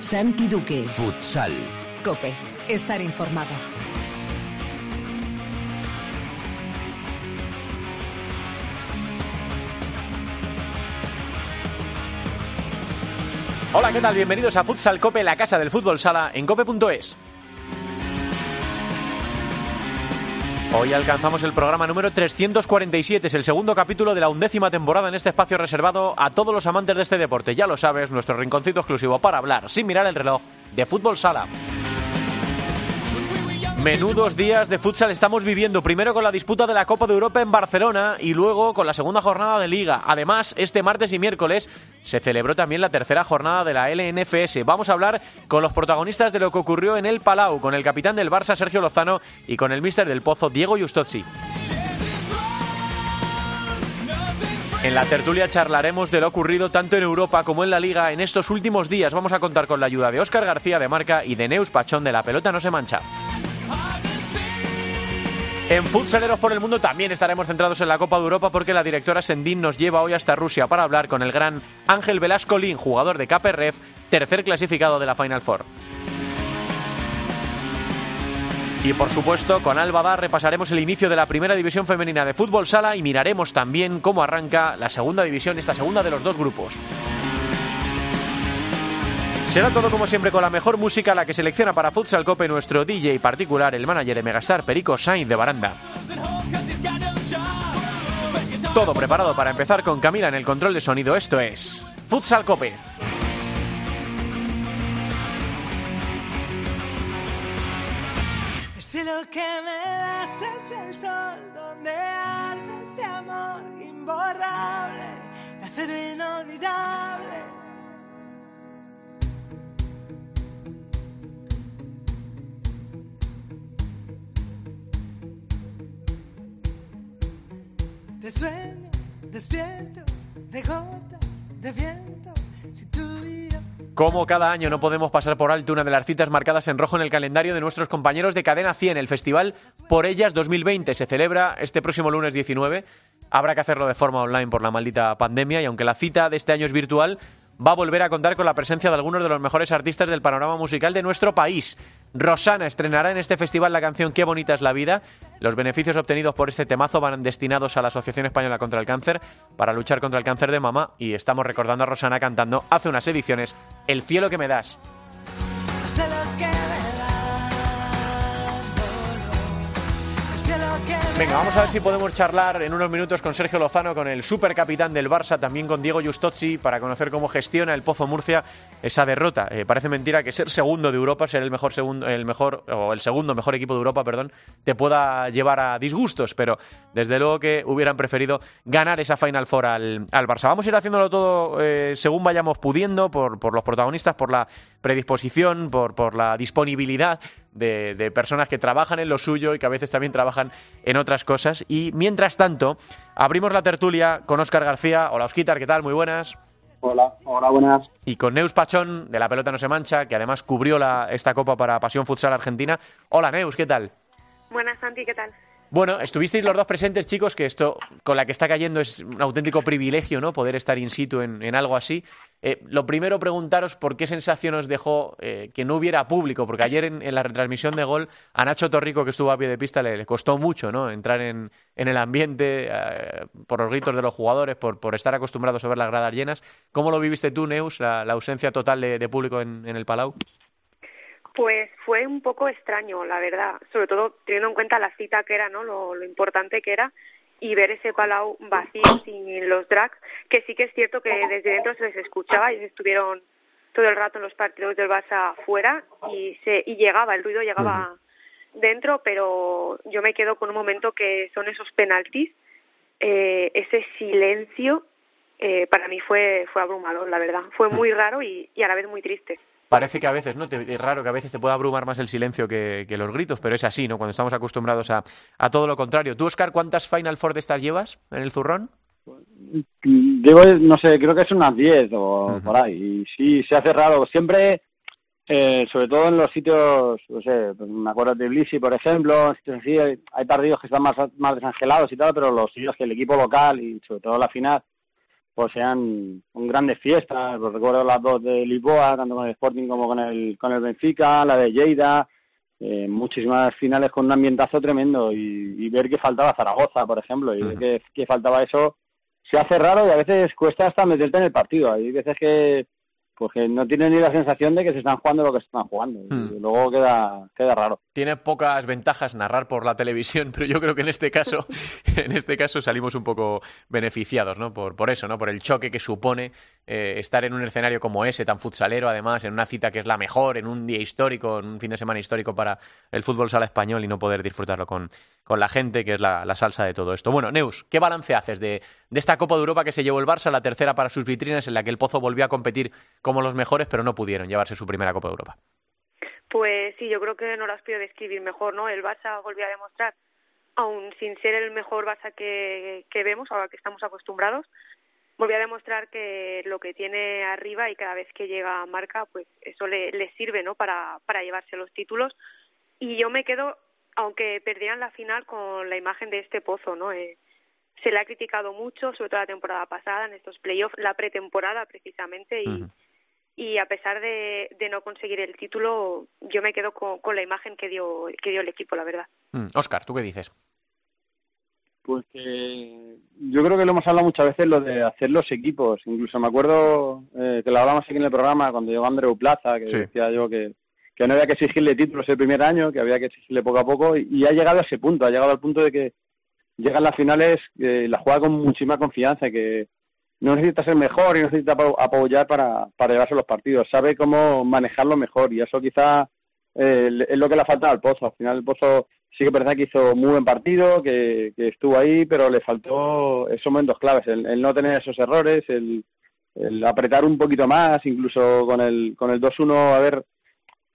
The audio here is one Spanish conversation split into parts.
Santi Duque. Futsal. Cope. Estar informado. Hola, ¿qué tal? Bienvenidos a Futsal Cope, la casa del fútbol sala en cope.es. Hoy alcanzamos el programa número 347, es el segundo capítulo de la undécima temporada en este espacio reservado a todos los amantes de este deporte. Ya lo sabes, nuestro rinconcito exclusivo para hablar, sin mirar el reloj, de fútbol sala. Menudos días de futsal estamos viviendo, primero con la disputa de la Copa de Europa en Barcelona y luego con la segunda jornada de liga. Además, este martes y miércoles se celebró también la tercera jornada de la LNFS. Vamos a hablar con los protagonistas de lo que ocurrió en el Palau, con el capitán del Barça Sergio Lozano y con el míster del Pozo Diego Justozzi. En la tertulia charlaremos de lo ocurrido tanto en Europa como en la Liga en estos últimos días. Vamos a contar con la ayuda de Óscar García de Marca y de Neus Pachón de La Pelota No Se Mancha. En Futsaleros por el Mundo también estaremos centrados en la Copa de Europa porque la directora Sendín nos lleva hoy hasta Rusia para hablar con el gran Ángel Velasco Lin, jugador de KPRF, tercer clasificado de la Final Four. Y por supuesto, con Alba repasaremos el inicio de la primera división femenina de fútbol sala y miraremos también cómo arranca la segunda división, esta segunda de los dos grupos. Será todo como siempre con la mejor música, la que selecciona para Futsal Cope nuestro DJ particular, el manager de Megastar, Perico Sainz de Baranda. Todo preparado para empezar con Camila en el control de sonido. Esto es Futsal Cope. Cielo que me das es el sol donde arde este amor imborrable, acero inolvidable. De sueños despiertos, de gotas de viento, si Como cada año no podemos pasar por alto una de las citas marcadas en rojo en el calendario de nuestros compañeros de Cadena 100, el festival Por Ellas 2020. Se celebra este próximo lunes 19. Habrá que hacerlo de forma online por la maldita pandemia y aunque la cita de este año es virtual, va a volver a contar con la presencia de algunos de los mejores artistas del panorama musical de nuestro país. Rosana estrenará en este festival la canción Qué bonita es la vida. Los beneficios obtenidos por este temazo van destinados a la Asociación Española contra el Cáncer para luchar contra el cáncer de mama y estamos recordando a Rosana cantando hace unas ediciones El cielo que me das. Venga, vamos a ver si podemos charlar en unos minutos con Sergio Lozano, con el supercapitán del Barça, también con Diego Justozzi, para conocer cómo gestiona el Pozo Murcia esa derrota. Eh, parece mentira que ser segundo de Europa, ser el mejor segundo, el mejor o el segundo mejor equipo de Europa, perdón, te pueda llevar a disgustos, pero desde luego que hubieran preferido ganar esa Final Four al, al Barça. Vamos a ir haciéndolo todo eh, según vayamos pudiendo, por, por los protagonistas, por la predisposición, por, por la disponibilidad de, de personas que trabajan en lo suyo y que a veces también trabajan en otras cosas. Y mientras tanto, abrimos la tertulia con Óscar García. Hola, Osquitar, ¿qué tal? Muy buenas. Hola, hola, buenas. Y con Neus Pachón, de La Pelota No Se Mancha, que además cubrió la, esta copa para Pasión Futsal Argentina. Hola, Neus, ¿qué tal? Buenas, Santi, ¿qué tal? Bueno, estuvisteis los dos presentes, chicos, que esto con la que está cayendo es un auténtico privilegio, ¿no? Poder estar in situ en, algo así. Eh, lo primero, preguntaros por qué sensación os dejó eh, que no hubiera público, porque ayer en, la retransmisión de gol a Nacho Torrico, que estuvo a pie de pista, le, costó mucho, ¿no? Entrar en, el ambiente, eh, por los gritos de los jugadores, por, estar acostumbrados a ver las gradas llenas. ¿Cómo lo viviste tú, Neus, la, ausencia total de, público en el Palau? Pues fue un poco extraño, la verdad, sobre todo teniendo en cuenta la cita que era, ¿no? Lo, lo importante que era y ver ese palau vacío sin los drags, que sí que es cierto que desde dentro se les escuchaba, ellos estuvieron todo el rato en los partidos del Barça fuera y se y llegaba, el ruido llegaba dentro, pero yo me quedo con un momento que son esos penaltis, eh, ese silencio eh, para mí fue fue abrumador, la verdad, fue muy raro y, y a la vez muy triste. Parece que a veces, ¿no? Te- es raro que a veces te pueda abrumar más el silencio que, que los gritos, pero es así, ¿no? Cuando estamos acostumbrados a, a todo lo contrario. ¿Tú, Oscar, cuántas Final Four de estas llevas en el zurrón? Digo, no sé, creo que es unas 10 o Ujú. por ahí. Y sí, se hace raro. Siempre, eh, sobre todo en los sitios, no sé, pues me acuerdo de Tbilisi, por ejemplo, sitios así, hay, hay partidos que están más, más desangelados y tal, pero los sitios que el equipo local y sobre todo la final, pues sean un grandes fiestas. Pues recuerdo las dos de Lisboa, tanto con el Sporting como con el, con el Benfica, la de Lleida, eh, muchísimas finales con un ambientazo tremendo y, ver que faltaba Zaragoza, por ejemplo, y ver que, que faltaba eso se hace raro y a veces cuesta hasta meterte en el partido. Hay veces que porque no tienen ni la sensación de que se están jugando lo que se están jugando. Y hmm. luego queda, queda raro. Tiene pocas ventajas narrar por la televisión, pero yo creo que en este caso, en este caso salimos un poco beneficiados, ¿no? Por, por eso, ¿no? Por el choque que supone eh, estar en un escenario como ese, tan futsalero, además, en una cita que es la mejor, en un día histórico, en un fin de semana histórico para el fútbol sala español y no poder disfrutarlo con, con la gente, que es la, salsa de todo esto. Bueno, Neus, ¿qué balance haces de, esta Copa de Europa que se llevó el Barça, la tercera para sus vitrinas, en la que el Pozo volvió a competir como los mejores, pero no pudieron llevarse su primera Copa de Europa? Pues sí, yo creo que no las pido describir mejor, ¿no? El Barça volvió a demostrar, aún sin ser el mejor Barça que, que vemos, ahora que estamos acostumbrados, volvió a demostrar que lo que tiene arriba y cada vez que llega marca, pues eso le, le sirve, ¿no? Para llevarse los títulos. Y yo me quedo aunque perdieran la final con la imagen de este pozo, ¿no? Eh, se le ha criticado mucho, sobre todo la temporada pasada, en estos playoffs, la pretemporada precisamente, y, y a pesar de, de, no conseguir el título, yo me quedo con, con la imagen que dio, que dio el equipo, la verdad. Oscar, mm. ¿tú qué dices? Pues que yo creo que lo hemos hablado muchas veces lo de hacer los equipos. Incluso me acuerdo eh, que lo hablamos aquí en el programa cuando llegó Andreu Plaza, que decía yo que que no había que exigirle títulos el primer año, que había que exigirle poco a poco, y, ha llegado a ese punto, ha llegado al punto de que llegan las finales, eh, la juega con muchísima confianza, que no necesita ser mejor y no necesita apoyar para, para llevarse los partidos, sabe cómo manejarlo mejor, y eso quizá eh, es lo que le ha faltado al Pozo. Al final el Pozo sí que parece que hizo muy buen partido, que, estuvo ahí, pero le faltó esos momentos claves, el, no tener esos errores, el, el, apretar un poquito más, incluso con el, con el 2-1 haber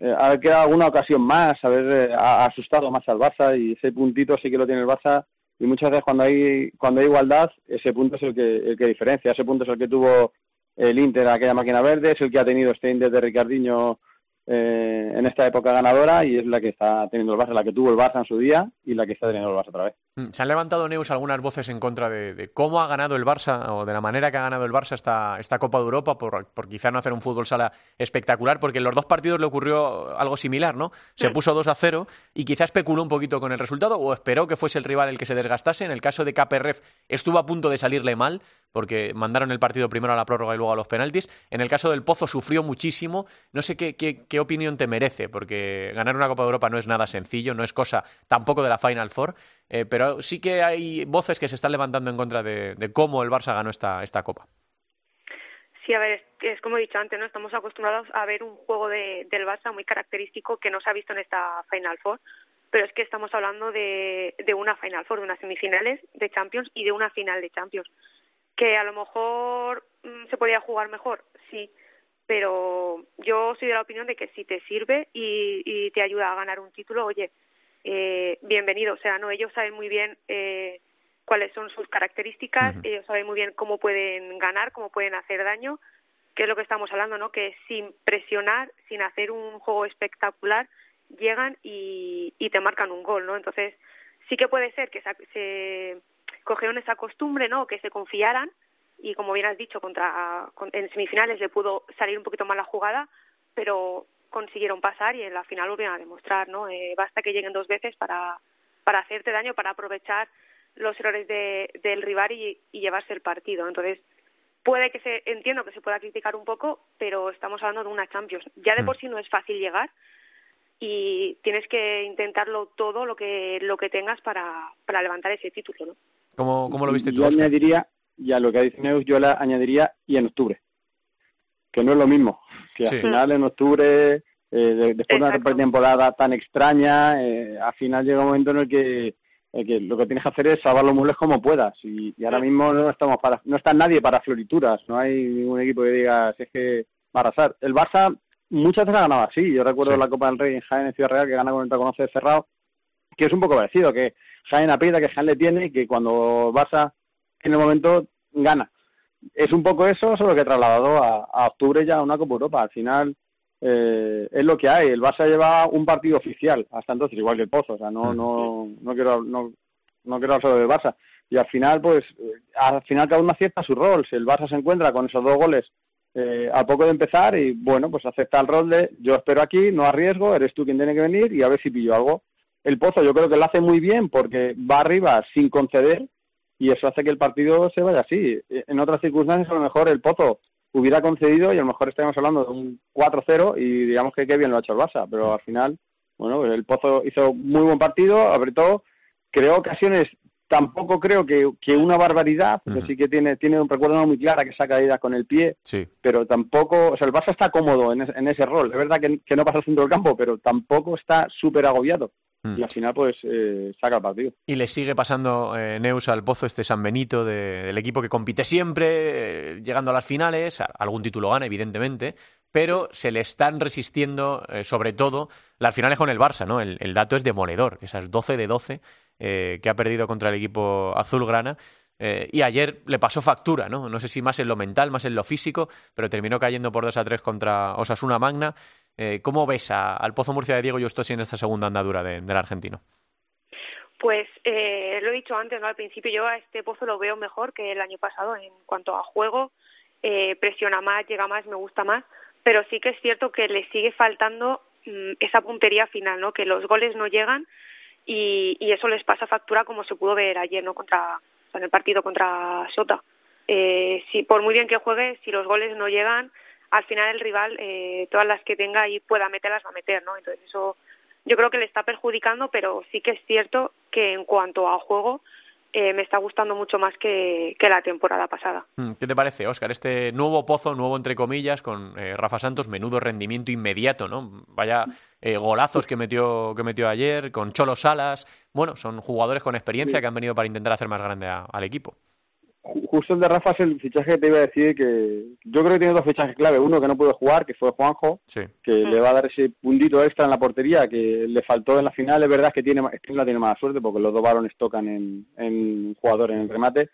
eh, haber quedado alguna ocasión más, haber eh, asustado más al Barça y ese puntito sí que lo tiene el Barça. Y muchas veces cuando hay cuando hay igualdad ese punto es el que el que diferencia, ese punto es el que tuvo el Inter aquella máquina verde, es el que ha tenido este Inter de Ricardinho eh, en esta época ganadora y es la que está teniendo el Barça, la que tuvo el Barça en su día y la que está teniendo el Barça otra vez. Mm, se han levantado, Neus, algunas voces en contra de, cómo ha ganado el Barça o de la manera que ha ganado el Barça esta, esta Copa de Europa por, por quizá no hacer un fútbol sala espectacular, porque en los dos partidos le ocurrió algo similar, ¿no? Se puso 2 a 0 y quizá especuló un poquito con el resultado o esperó que fuese el rival el que se desgastase. En el caso de KPRF estuvo a punto de salirle mal porque mandaron el partido primero a la prórroga y luego a los penaltis. En el caso del Pozo sufrió muchísimo. No sé qué, qué, qué opinión te merece, porque ganar una Copa de Europa no es nada sencillo, no es cosa tampoco de la Final Four. Eh, pero sí que hay voces que se están levantando en contra de, cómo el Barça ganó esta, esta Copa. Sí, a ver, es, como he dicho antes, ¿no? Estamos acostumbrados a ver un juego de, del Barça muy característico que no se ha visto en esta Final Four, pero es que estamos hablando de, una Final Four, de unas semifinales de Champions y de una final de Champions. Que a lo mejor mm, se podría jugar mejor, sí, pero yo soy de la opinión de que si te sirve y te ayuda a ganar un título, oye, eh, bienvenido. O sea, no, ellos saben muy bien eh, cuáles son sus características, ellos saben muy bien cómo pueden ganar, cómo pueden hacer daño, que es lo que estamos hablando, ¿no? Que sin presionar, sin hacer un juego espectacular, llegan y, y te marcan un gol, ¿no? Entonces, sí que puede ser que se, se cogieron esa costumbre, ¿no? Que se confiaran y, como bien has dicho, contra en semifinales le pudo salir un poquito mal la jugada, pero consiguieron pasar y en la final volvieron a demostrar, ¿no? Eh, basta que lleguen dos veces para, para hacerte daño, para aprovechar los errores de, del rival y, llevarse el partido. Entonces, puede que se, entiendo que se pueda criticar un poco, pero estamos hablando de una Champions. Ya de mm. por sí no es fácil llegar y tienes que intentarlo todo lo que, lo que tengas para, para levantar ese título, ¿no? ¿Cómo, cómo lo viste tú, Yo añadiría, y a lo que dice Neus, yo le añadiría y en octubre que no es lo mismo, que al final en octubre, eh, después de una temporada tan extraña, eh, al final llega un momento en el que, que, lo que tienes que hacer es salvar los muebles como puedas. Y, ahora mismo no estamos para, no está nadie para florituras, no hay ningún equipo que diga si es que va a arrasar. El Barça muchas veces ha ganado así, yo recuerdo la Copa del Rey en Jaén en Ciudad Real que gana con el reconoce cerrado, que es un poco parecido, que Jaén aprieta, que Jaén le tiene y que cuando Barça en el momento gana es un poco eso, solo que he trasladado a, octubre ya a una Copa Europa. Al final eh, es lo que hay. El Barça lleva un partido oficial hasta entonces, igual que el Pozo. O sea, no, no, no quiero, no, no quiero hablar solo del Barça. y al final, pues, eh, al final cada uno acierta su rol. Si el Barça se encuentra con esos dos goles eh, a poco de empezar y, bueno, pues acepta el rol de yo espero aquí, no arriesgo, eres tú quien tiene que venir y a ver si pillo algo. El Pozo yo creo que lo hace muy bien porque va arriba sin conceder y eso hace que el partido se vaya así. En otras circunstancias, a lo mejor el Pozo hubiera concedido y a lo mejor estaríamos hablando de un 4-0 y digamos que qué bien lo ha hecho el Barça, pero al final, bueno, pues el Pozo hizo muy buen partido, apretó, creó ocasiones tampoco creo que, que una barbaridad, porque sí que tiene, tiene un recuerdo muy clara que saca ida con el pie, sí. pero tampoco, o sea, el Barça está cómodo en, en ese rol. Es verdad que, que, no pasa al centro del campo, pero tampoco está súper agobiado. Mm. Y al final, pues, eh, saca el partido. Y le sigue pasando eh, Neus al pozo este San Benito de, del equipo que compite siempre, eh, llegando a las finales, algún título gana, evidentemente, pero se le están resistiendo, eh, sobre todo, las finales con el Barça, ¿no? El, el dato es demoledor, esas 12 de 12 eh, que ha perdido contra el equipo azulgrana. Eh, y ayer le pasó factura, ¿no? No sé si más en lo mental, más en lo físico, pero terminó cayendo por 2 a 3 contra Osasuna Magna. Eh, ¿Cómo ves a, al Pozo Murcia de Diego Justosi en esta segunda andadura de, del argentino? Pues eh, lo he dicho antes, ¿no? Al principio yo a este Pozo lo veo mejor que el año pasado en cuanto a juego. Eh, presiona más, llega más, me gusta más. Pero sí que es cierto que le sigue faltando mmm, esa puntería final, ¿no? Que los goles no llegan y, y eso les pasa factura como se pudo ver ayer no contra en el partido contra Sota eh, si por muy bien que juegue si los goles no llegan al final el rival eh, todas las que tenga y pueda meterlas va a meter no entonces eso yo creo que le está perjudicando pero sí que es cierto que en cuanto a juego eh, me está gustando mucho más que, que, la temporada pasada. Mm, ¿Qué te parece, Óscar? Este nuevo pozo, nuevo entre comillas, con eh, Rafa Santos, menudo rendimiento inmediato, ¿no? Vaya eh, golazos que metió, que metió ayer, con Cholo Salas. Bueno, son jugadores con experiencia sí. que han venido para intentar hacer más grande a, al equipo justo el de Rafa es el fichaje que te iba a decir que yo creo que tiene dos fichajes clave. Uno que no pudo jugar, que fue Juanjo, sí. que le va a dar ese puntito extra en la portería que le faltó en la final. Es verdad que tiene, la tiene mala suerte porque los dos varones tocan en, en jugador en el remate.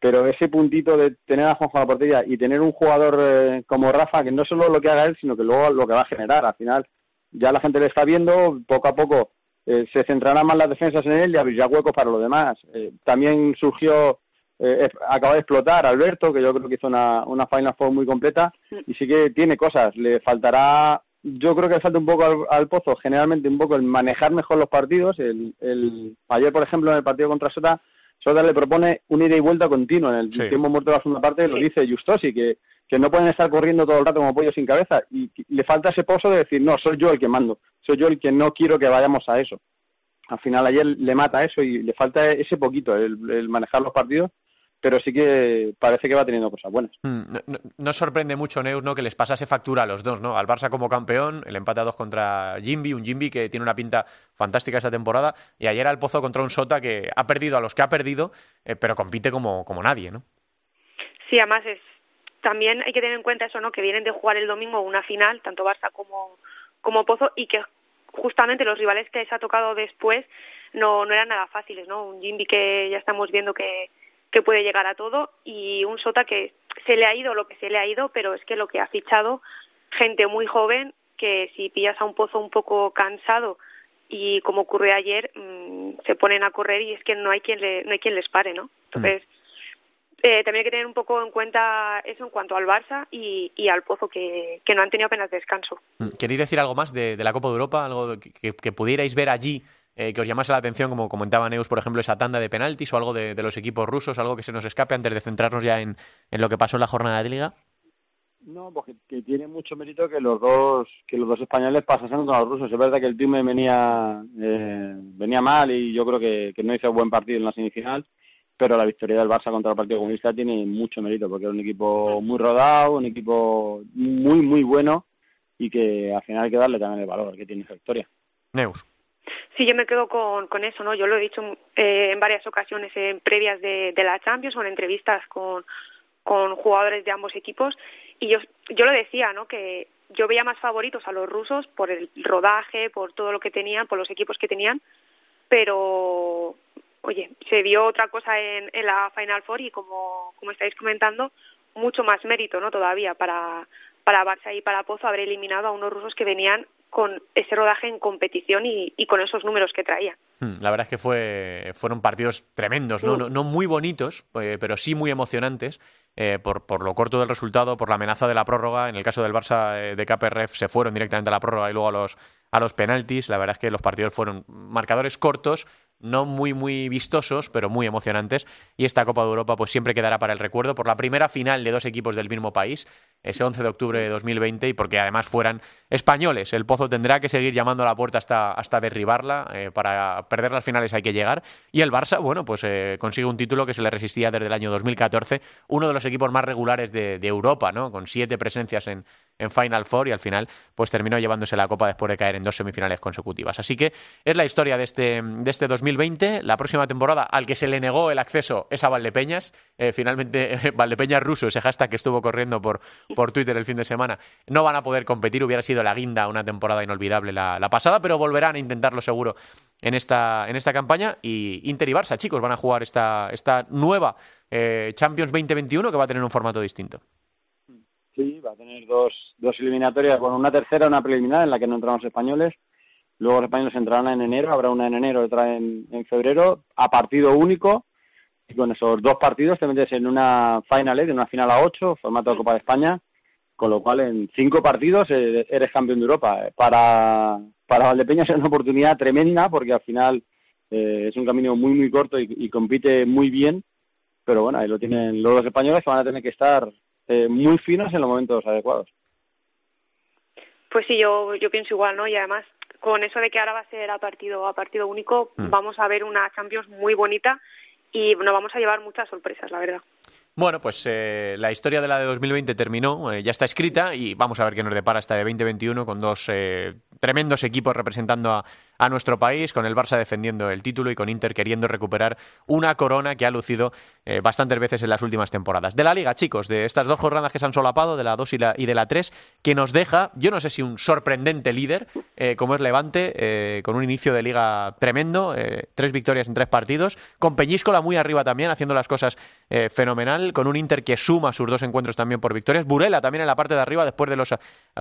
Pero ese puntito de tener a Juanjo en la portería y tener un jugador eh, como Rafa, que no solo lo que haga él, sino que luego lo que va a generar. Al final ya la gente le está viendo, poco a poco eh, se centrarán más las defensas en él y abrirá huecos para los demás. Eh, también surgió eh, acaba de explotar Alberto, que yo creo que hizo una, una Final Four muy completa y sí que tiene cosas. Le faltará, yo creo que le falta un poco al, al Pozo, generalmente un poco el manejar mejor los partidos. El, el, ayer, por ejemplo, en el partido contra Sota, Sota le propone un ida y vuelta continuo. En el sí. tiempo muerto de la segunda parte lo dice Justosi, que, que no pueden estar corriendo todo el rato como pollo sin cabeza. Y, y le falta ese pozo de decir, no, soy yo el que mando, soy yo el que no quiero que vayamos a eso. Al final ayer le mata eso y le falta ese poquito, el, el manejar los partidos pero sí que parece que va teniendo cosas buenas. Mm, no, no, no, sorprende mucho, Neus, ¿no? que les pasase factura a los dos, ¿no? Al Barça como campeón, el empate a dos contra Jimby, un Jimby que tiene una pinta fantástica esta temporada, y ayer al Pozo contra un Sota que ha perdido a los que ha perdido, eh, pero compite como, como nadie, ¿no? Sí, además es también hay que tener en cuenta eso, ¿no? Que vienen de jugar el domingo una final, tanto Barça como, como Pozo, y que justamente los rivales que les ha tocado después no, no eran nada fáciles, ¿no? Un Jimby que ya estamos viendo que que puede llegar a todo y un Sota que se le ha ido lo que se le ha ido, pero es que lo que ha fichado gente muy joven que si pillas a un pozo un poco cansado y como ocurrió ayer mmm, se ponen a correr y es que no hay quien le, no hay quien les pare, ¿no? Entonces eh, también hay que tener un poco en cuenta eso en cuanto al Barça y, y al Pozo, que, que, no han tenido apenas descanso. ¿Queréis decir algo más de, de la Copa de Europa? ¿Algo que, que pudierais ver allí eh, que os llamase la atención, como comentaba Neus, por ejemplo, esa tanda de penaltis o algo de, de, los equipos rusos, algo que se nos escape antes de centrarnos ya en, en lo que pasó en la jornada de liga? No, porque que tiene mucho mérito que los dos que los dos españoles pasasen con los rusos. Es verdad que el team venía eh, venía mal y yo creo que, que no hizo buen partido en la semifinal, pero la victoria del Barça contra el Partido Comunista tiene mucho mérito porque es un equipo muy rodado, un equipo muy muy bueno y que al final hay que darle también el valor que tiene esa victoria. Neus. Sí, yo me quedo con, con eso, ¿no? Yo lo he dicho eh, en varias ocasiones en previas de, de la Champions o en entrevistas con, con jugadores de ambos equipos y yo, yo lo decía, ¿no? Que yo veía más favoritos a los rusos por el rodaje, por todo lo que tenían, por los equipos que tenían, pero oye, se vio otra cosa en, la Final Four y como, como estáis comentando, mucho más mérito, ¿no? Todavía para, para Barça y para Pozo haber eliminado a unos rusos que venían con ese rodaje en competición y, con esos números que traía. Hmm, la verdad es que fue, fueron partidos tremendos, no, no, muy bonitos, eh, pero sí muy emocionantes. Eh, por, por, lo corto del resultado, por la amenaza de la prórroga. En el caso del Barça eh, de KPRF se fueron directamente a la prórroga y luego a los, a los penaltis. La verdad es que los partidos fueron marcadores cortos, no muy muy vistosos, pero muy emocionantes. Y esta Copa de Europa pues siempre quedará para el recuerdo por la primera final de dos equipos del mismo país, ese 11 de octubre de 2020, y porque además fueran españoles. El Pozo tendrá que seguir llamando a la puerta hasta, hasta derribarla. Eh, para perder las finales hay que llegar. Y el Barça, bueno, pues eh, consigue un título que se le resistía desde el año 2014, uno de los equipos más regulares de, de Europa, ¿no? Con siete presencias en, en Final Four y al final pues terminó llevándose la copa después de caer en dos semifinales consecutivas. Así que es la historia de este, de este 2020. La próxima temporada al que se le negó el acceso es a Valdepeñas. Eh, finalmente Valdepeñas ruso, ese hashtag que estuvo corriendo por, por Twitter el fin de semana, no van a poder competir. Hubiera sido la guinda una temporada inolvidable la, pasada, pero volverán a intentarlo seguro en esta, en esta campaña. Y Inter y Barça, chicos, van a jugar esta, esta nueva eh, Champions 2021 que va a tener un formato distinto. Sí, va a tener dos, dos eliminatorias, bueno, una tercera, una preliminar en la que no entramos españoles. Luego los españoles entrarán en enero, habrá una en enero, otra en, en febrero, a partido único. Y con esos dos partidos te metes en una final, en una final a ocho, formato de Copa de España, con lo cual en cinco partidos eh, eres campeón de Europa. Para, para Valdepeñas es una oportunidad tremenda porque al final eh, es un camino muy, muy corto y, y, compite muy bien. Pero bueno, ahí lo tienen los españoles que van a tener que estar eh, muy finos en los momentos adecuados. Pues sí, yo, yo pienso igual, ¿no? Y además, con eso de que ahora va a ser a partido, a partido único, mm. vamos a ver una Champions muy bonita y nos vamos a llevar muchas sorpresas, la verdad. Bueno, pues eh, la historia de la de 2020 terminó, eh, ya está escrita y vamos a ver qué nos depara esta de 2021 con dos eh, tremendos equipos representando a, a, nuestro país, con el Barça defendiendo el título y con Inter queriendo recuperar una corona que ha lucido bastantes veces en las últimas temporadas. De la Liga, chicos, de estas dos jornadas que se han solapado, de la 2 y, y de la 3, que nos deja, yo no sé si un sorprendente líder, como es Levante, con un inicio de liga tremendo, tres victorias en tres partidos, con Peñíscola muy arriba también, haciendo las cosas fenomenal con un Inter que suma sus dos encuentros también por victorias. Burela también en la parte de arriba después de los, eh,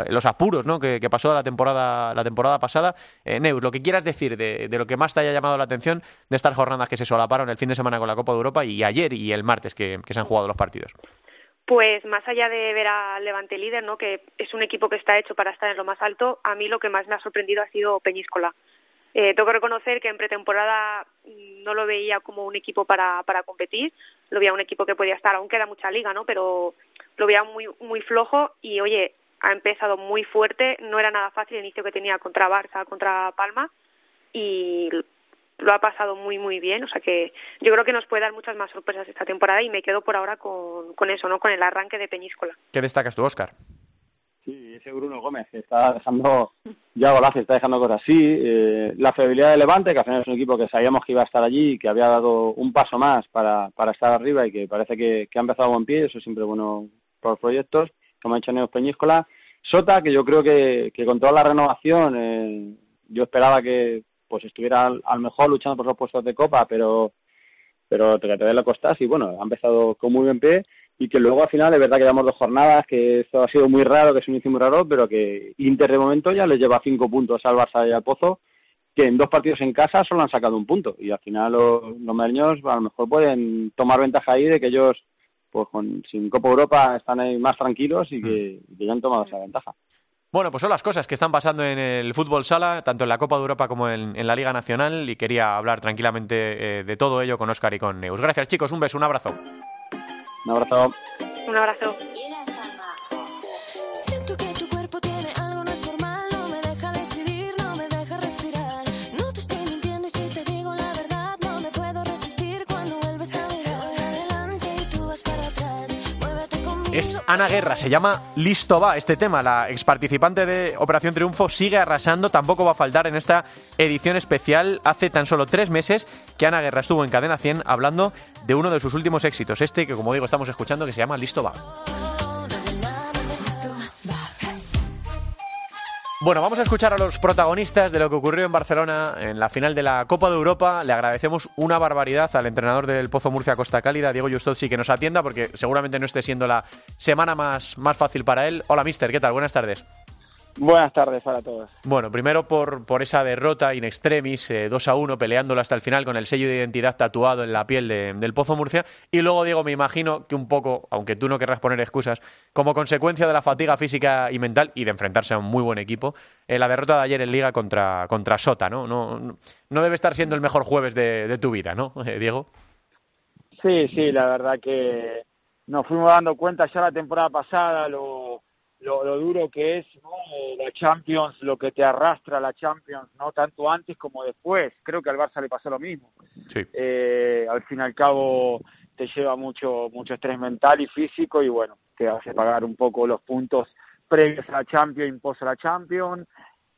los apuros ¿no? que, pasó la temporada, la temporada pasada. Eh, Neus, lo que quieras decir de, lo que más te haya llamado la atención de estas jornadas que se solaparon el fin de semana con la Copa de Europa y ayer y el martes que, se han jugado los partidos. Pues más allá de ver al Levante líder, ¿no? que es un equipo que está hecho para estar en lo más alto, a mí lo que más me ha sorprendido ha sido Peñíscola. Eh, tengo que reconocer que en pretemporada no lo veía como un equipo para, para competir, lo veía un equipo que podía estar, aún queda mucha liga, ¿no? Pero lo veía muy, muy flojo y, oye, ha empezado muy fuerte, no era nada fácil el inicio que tenía contra Barça, contra Palma y lo ha pasado muy muy bien, o sea que yo creo que nos puede dar muchas más sorpresas esta temporada y me quedo por ahora con, con eso, ¿no? Con el arranque de Peñíscola. ¿Qué destacas tú, Oscar? Sí, ese Bruno Gómez está dejando ya golazo, está dejando cosas así. Eh, la fiabilidad de Levante, que al final es un equipo que sabíamos que iba a estar allí y que había dado un paso más para, para estar arriba y que parece que, ha empezado a buen pie, eso es siempre bueno por proyectos, como ha hecho Neos Peñíscola. Sota, que yo creo que, que con toda la renovación, eh, yo esperaba que pues estuviera al, mejor luchando por los puestos de copa, pero pero que dé la costas y bueno, ha empezado con muy buen pie y que luego al final es verdad que llevamos dos jornadas, que esto ha sido muy raro, que es un inicio muy raro, pero que Inter de momento ya les lleva cinco puntos al Barça y al Pozo, que en dos partidos en casa solo han sacado un punto y al final los, los a lo mejor pueden tomar ventaja ahí de que ellos pues con, sin Copa Europa están ahí más tranquilos y que, ya han tomado esa ventaja. Bueno, pues son las cosas que están pasando en el fútbol sala, tanto en la Copa de Europa como en, la Liga Nacional, y quería hablar tranquilamente eh, de todo ello con Oscar y con Neus. Gracias, chicos, un beso, un abrazo. Un abrazo. Un abrazo. Es Ana Guerra, se llama Listo va este tema. La ex participante de Operación Triunfo sigue arrasando, tampoco va a faltar en esta edición especial. Hace tan solo tres meses que Ana Guerra estuvo en Cadena 100 hablando de uno de sus últimos éxitos, este que como digo estamos escuchando que se llama Listo va. Bueno, vamos a escuchar a los protagonistas de lo que ocurrió en Barcelona en la final de la Copa de Europa. Le agradecemos una barbaridad al entrenador del Pozo Murcia Costa Cálida, Diego Justozzi, que nos atienda porque seguramente no esté siendo la semana más, más fácil para él. Hola, mister, ¿qué tal? Buenas tardes. Buenas tardes para todos. Bueno, primero por, por esa derrota in extremis, 2 eh, a 1, peleándolo hasta el final con el sello de identidad tatuado en la piel del Pozo Murcia. Y luego, Diego, me imagino que un poco, aunque tú no querrás poner excusas, como consecuencia de la fatiga física y mental y de enfrentarse a un muy buen equipo, eh, la derrota de ayer en Liga contra, contra Sota, ¿no? No, no, debe estar siendo el mejor jueves de, tu vida, ¿no, eh, Diego? Sí, sí, la verdad que nos fuimos dando cuenta ya la temporada pasada, lo lo, duro que es ¿no? la Champions, lo que te arrastra la Champions, no tanto antes como después. Creo que al Barça le pasó lo mismo. Eh, al fin y al cabo te lleva mucho, mucho estrés mental y físico y bueno, te hace pagar un poco los puntos previos a la Champions, imposa la Champions.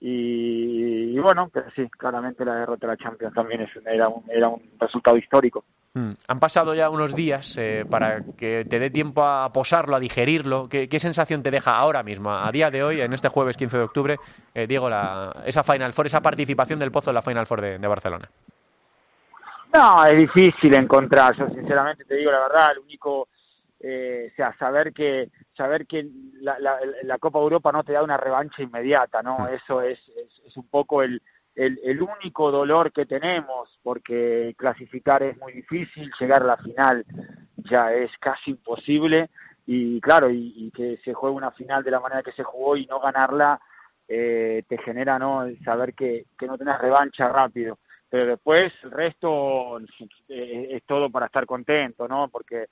Y, bueno, pero sí, claramente la derrota de la Champions también es, era, un, era un resultado histórico. Mm. Han pasado ya unos días eh, para que te dé tiempo a posarlo, a digerirlo. ¿Qué, sensación te deja ahora mismo, a día de hoy, en este jueves 15 de octubre, eh, Diego, la, esa Final Four, esa participación del Pozo en la Final Four de, Barcelona? No, es difícil encontrar. Yo sinceramente te digo la verdad, el único, eh, o sea, saber que saber que la, la, Copa Europa no te da una revancha inmediata, ¿no? Mm. Eso es, es un poco el el, único dolor que tenemos, porque clasificar es muy difícil, llegar a la final ya es casi imposible, y claro, y, que se juegue una final de la manera que se jugó y no ganarla, eh, te genera no saber que, que no tenés revancha rápido. Pero después el resto eh, es todo para estar contento, ¿no? Porque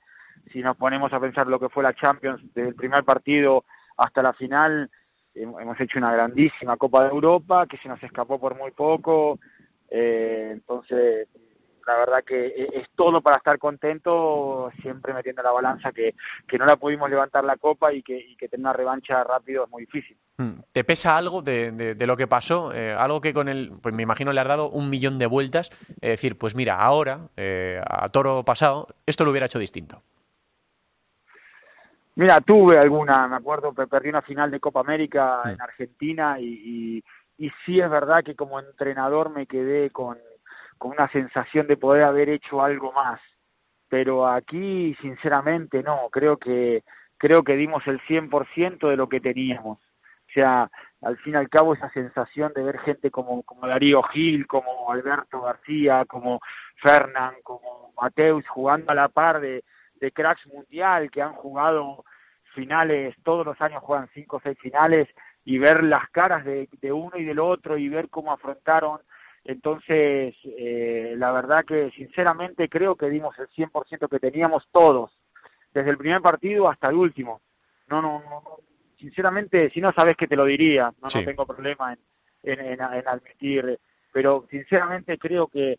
si nos ponemos a pensar lo que fue la Champions desde el primer partido hasta la final, hemos hecho una grandísima Copa de Europa que se nos escapó por muy poco, eh, entonces la verdad que e, es todo para estar contento, siempre metiendo la balanza que, que no la pudimos levantar la copa y que, y que tener una revancha rápido es muy difícil. Hmm. ¿Te pesa algo de, de, lo que pasó? Eh, algo que con el, pues me imagino le has dado un millón de vueltas, es decir, pues mira, ahora, eh, a toro pasado, esto lo hubiera hecho distinto. Mira, tuve alguna, me acuerdo, perdí una final de Copa América en Argentina y, y, sí es verdad que como entrenador me quedé con, con una sensación de poder haber hecho algo más. Pero aquí, sinceramente, no, creo que, creo que dimos el 100% de lo que teníamos. O sea, al fin y al cabo esa sensación de ver gente como, como Darío Gil, como Alberto García, como Fernán, como Mateus jugando a la par de, de cracks mundial que han jugado finales, todos los años juegan cinco o seis finales y ver las caras de, uno y del otro y ver cómo afrontaron. Entonces, eh, la verdad que sinceramente creo que dimos el 100% que teníamos todos, desde el primer partido hasta el último. No, no, no, sinceramente, si no sabes que te lo diría, no, no tengo problema en, en, en, admitir, pero sinceramente creo que,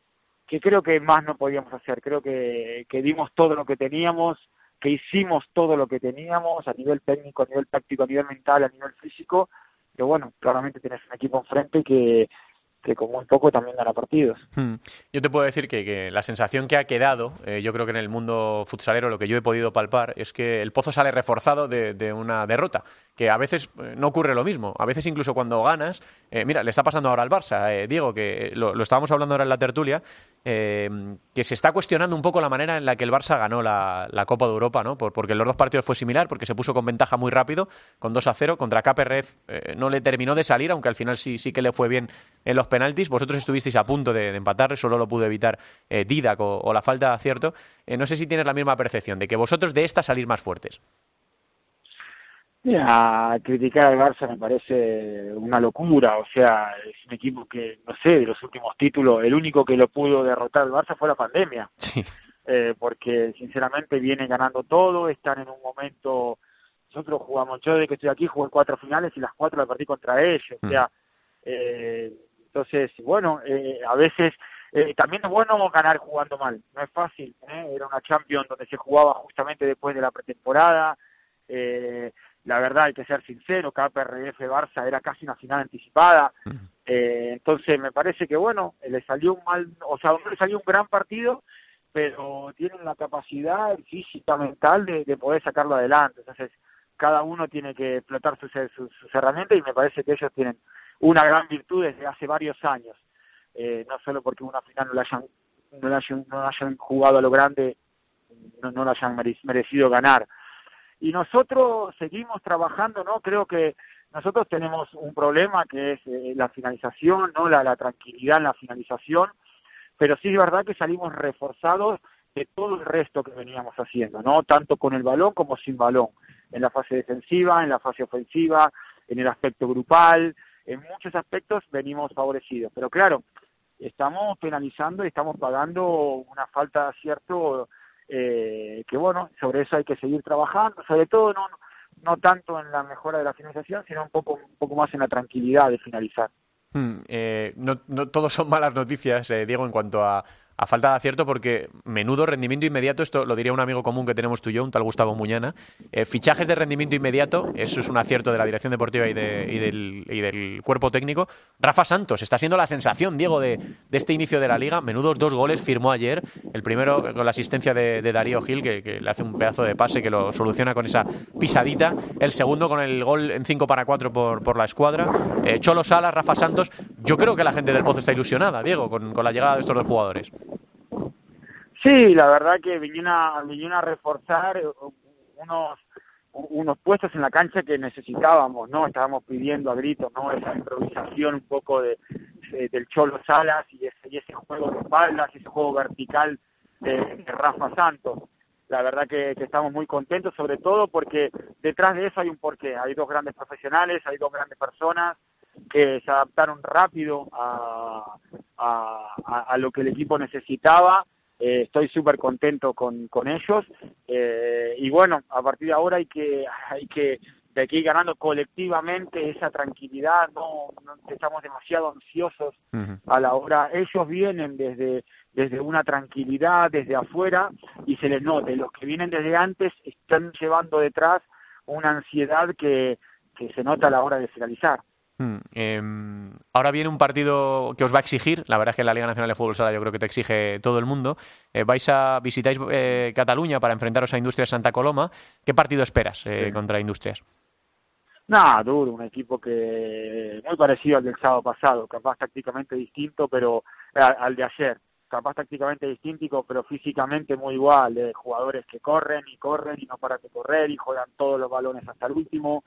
que creo que más no podíamos hacer, creo que, que dimos todo lo que teníamos, que hicimos todo lo que teníamos a nivel técnico, a nivel táctico, a nivel mental, a nivel físico, que bueno, claramente tienes un equipo enfrente que, que como un poco también gana partidos. Hmm. Yo te puedo decir que, la sensación que ha quedado, eh, yo creo que en el mundo futsalero lo que yo he podido palpar es que el Pozo sale reforzado de, una derrota, que a veces eh, no ocurre lo mismo, a veces incluso cuando ganas, eh, mira, le está pasando ahora al Barça, Diego, que lo, estábamos hablando ahora en la tertulia, que se está cuestionando un poco la manera en la que el Barça ganó la, Copa de Europa, ¿no? porque en los dos partidos fue similar, porque se puso con ventaja muy rápido, con 2 a 0, contra KPRF no le terminó de salir, aunque al final sí, sí que le fue bien en los penaltis. Vosotros estuvisteis a punto de, empatar, solo lo pudo evitar eh, Didac o, la falta de acierto. Eh, no sé si tienes la misma percepción de que vosotros de esta salís más fuertes. Mira, criticar al Barça me parece una locura, o sea, es un equipo que, no sé, de los últimos títulos, el único que lo pudo derrotar al Barça fue la pandemia, sí. eh, porque sinceramente viene ganando todo, están en un momento, nosotros jugamos, yo de que estoy aquí jugué cuatro finales y las cuatro las perdí contra ellos, o mm. sea, eh, entonces, bueno, eh, a veces eh, también es bueno ganar jugando mal, no es fácil. ¿eh? Era una Champions donde se jugaba justamente después de la pretemporada. Eh, la verdad, hay que ser sincero, KPRF Barça era casi una final anticipada. Eh, entonces, me parece que, bueno, le salió un mal, o sea, no le salió un gran partido, pero tienen la capacidad física, mental de, de poder sacarlo adelante. Entonces, cada uno tiene que explotar sus, sus herramientas y me parece que ellos tienen una gran virtud desde hace varios años. Eh, no solo porque una final no la hayan, no la hayan, no hayan jugado a lo grande, no, no la hayan merecido ganar. Y nosotros seguimos trabajando, ¿no? Creo que nosotros tenemos un problema que es eh, la finalización, no la, la tranquilidad en la finalización, pero sí es verdad que salimos reforzados de todo el resto que veníamos haciendo, ¿no? Tanto con el balón como sin balón, en la fase defensiva, en la fase ofensiva, en el aspecto grupal, en muchos aspectos venimos favorecidos. Pero claro, estamos penalizando y estamos pagando una falta de acierto eh, que bueno, sobre eso hay que seguir trabajando, sobre todo no, no tanto en la mejora de la finalización, sino un poco, un poco más en la tranquilidad de finalizar. Hmm, eh, no, no todos son malas noticias, eh, Diego, en cuanto a, a falta de acierto porque menudo rendimiento inmediato, esto lo diría un amigo común que tenemos tú y yo, un tal Gustavo Muñana, eh, fichajes de rendimiento inmediato, eso es un acierto de la dirección deportiva y, del, cuerpo técnico. Rafa Santos está siendo la sensación, Diego, de, este inicio de la liga, menudos dos goles firmó ayer, el primero con la asistencia de, Darío Gil, que, le hace un pedazo de pase que lo soluciona con esa pisadita, el segundo con el gol en 5 para 4 por, la escuadra, eh, Cholo Salas, Rafa Santos, yo creo que la gente del Pozo está ilusionada, Diego, con, con la llegada de estos dos jugadores. Sí, la verdad que vinieron a, vinieron a reforzar eh, unos unos puestos en la cancha que necesitábamos, ¿no? Estábamos pidiendo a gritos, ¿no? Esa improvisación un poco de, del Cholo Salas y ese, y ese juego de espaldas, ese juego vertical de, Rafa Santos. La verdad que, estamos muy contentos, sobre todo porque detrás de eso hay un porqué. Hay dos grandes profesionales, hay dos grandes personas que se adaptaron rápido a, a, a lo que el equipo necesitaba. Eh, estoy súper contento con, con ellos. Eh, y bueno, a partir de ahora hay que, hay que de aquí ganando colectivamente esa tranquilidad, no, estamos demasiado ansiosos a la hora, ellos vienen desde, desde una tranquilidad, desde afuera, y se les note, los que vienen desde antes están llevando detrás una ansiedad que, que se nota a la hora de finalizar. Hmm, em, ahora viene un partido que os va a exigir, la verdad es que la Liga Nacional de Fútbol Sala yo creo que te exige todo el mundo. Eh, vais a visitáis eh, Cataluña para enfrentaros a Industrias Santa Coloma. ¿Qué partido esperas eh, contra Industrias? Nada, duro, un equipo que muy parecido al del sábado pasado, capaz tácticamente distinto, pero al de ayer, capaz tácticamente distinto, pero físicamente muy igual, de jugadores que corren y corren y no paran de correr y juegan todos los balones hasta el último.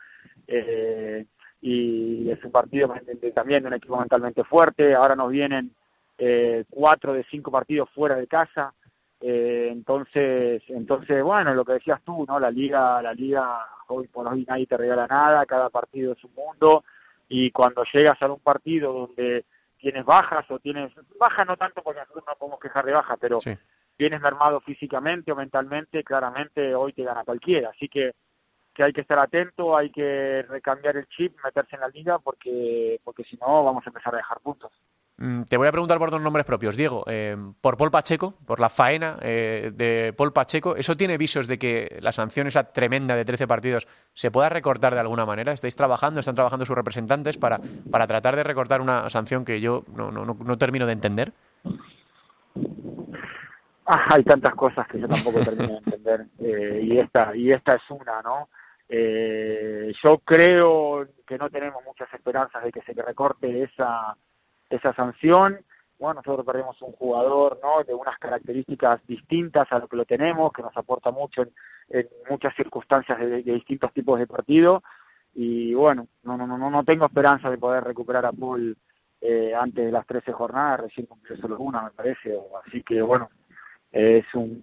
Eh, y es un partido también de un equipo mentalmente fuerte. Ahora nos vienen eh, cuatro de cinco partidos fuera de casa. Eh, entonces, entonces bueno, lo que decías tú, ¿no? La liga, la liga hoy por hoy nadie te regala nada, cada partido es un mundo y cuando llegas a un partido donde tienes bajas o tienes bajas no tanto porque nosotros no podemos quejar de baja, pero tienes vienes mermado físicamente o mentalmente, claramente hoy te gana cualquiera. Así que que hay que estar atento, hay que recambiar el chip, meterse en la liga, porque, porque si no vamos a empezar a dejar puntos. Mm, te voy a preguntar por dos nombres propios. Diego, eh, por Paul Pacheco, por la faena eh, de Paul Pacheco, ¿eso tiene visos de que la sanción esa tremenda de 13 partidos se pueda recortar de alguna manera? ¿Estáis trabajando, están trabajando sus representantes para, para tratar de recortar una sanción que yo no, no, no, termino de entender? Ah, hay tantas cosas que yo tampoco termino de entender eh, y esta y esta es una, ¿no? Eh, yo creo que no tenemos muchas esperanzas de que se recorte esa, esa sanción. Bueno, nosotros perdemos un jugador ¿no? de unas características distintas a lo que lo tenemos, que nos aporta mucho en, muchas circunstancias de, distintos tipos de partido. Y bueno, no, no, no, no tengo esperanza de poder recuperar a Paul eh, antes de las 13 jornadas, recién cumplió solo una, me parece. Así que bueno, es un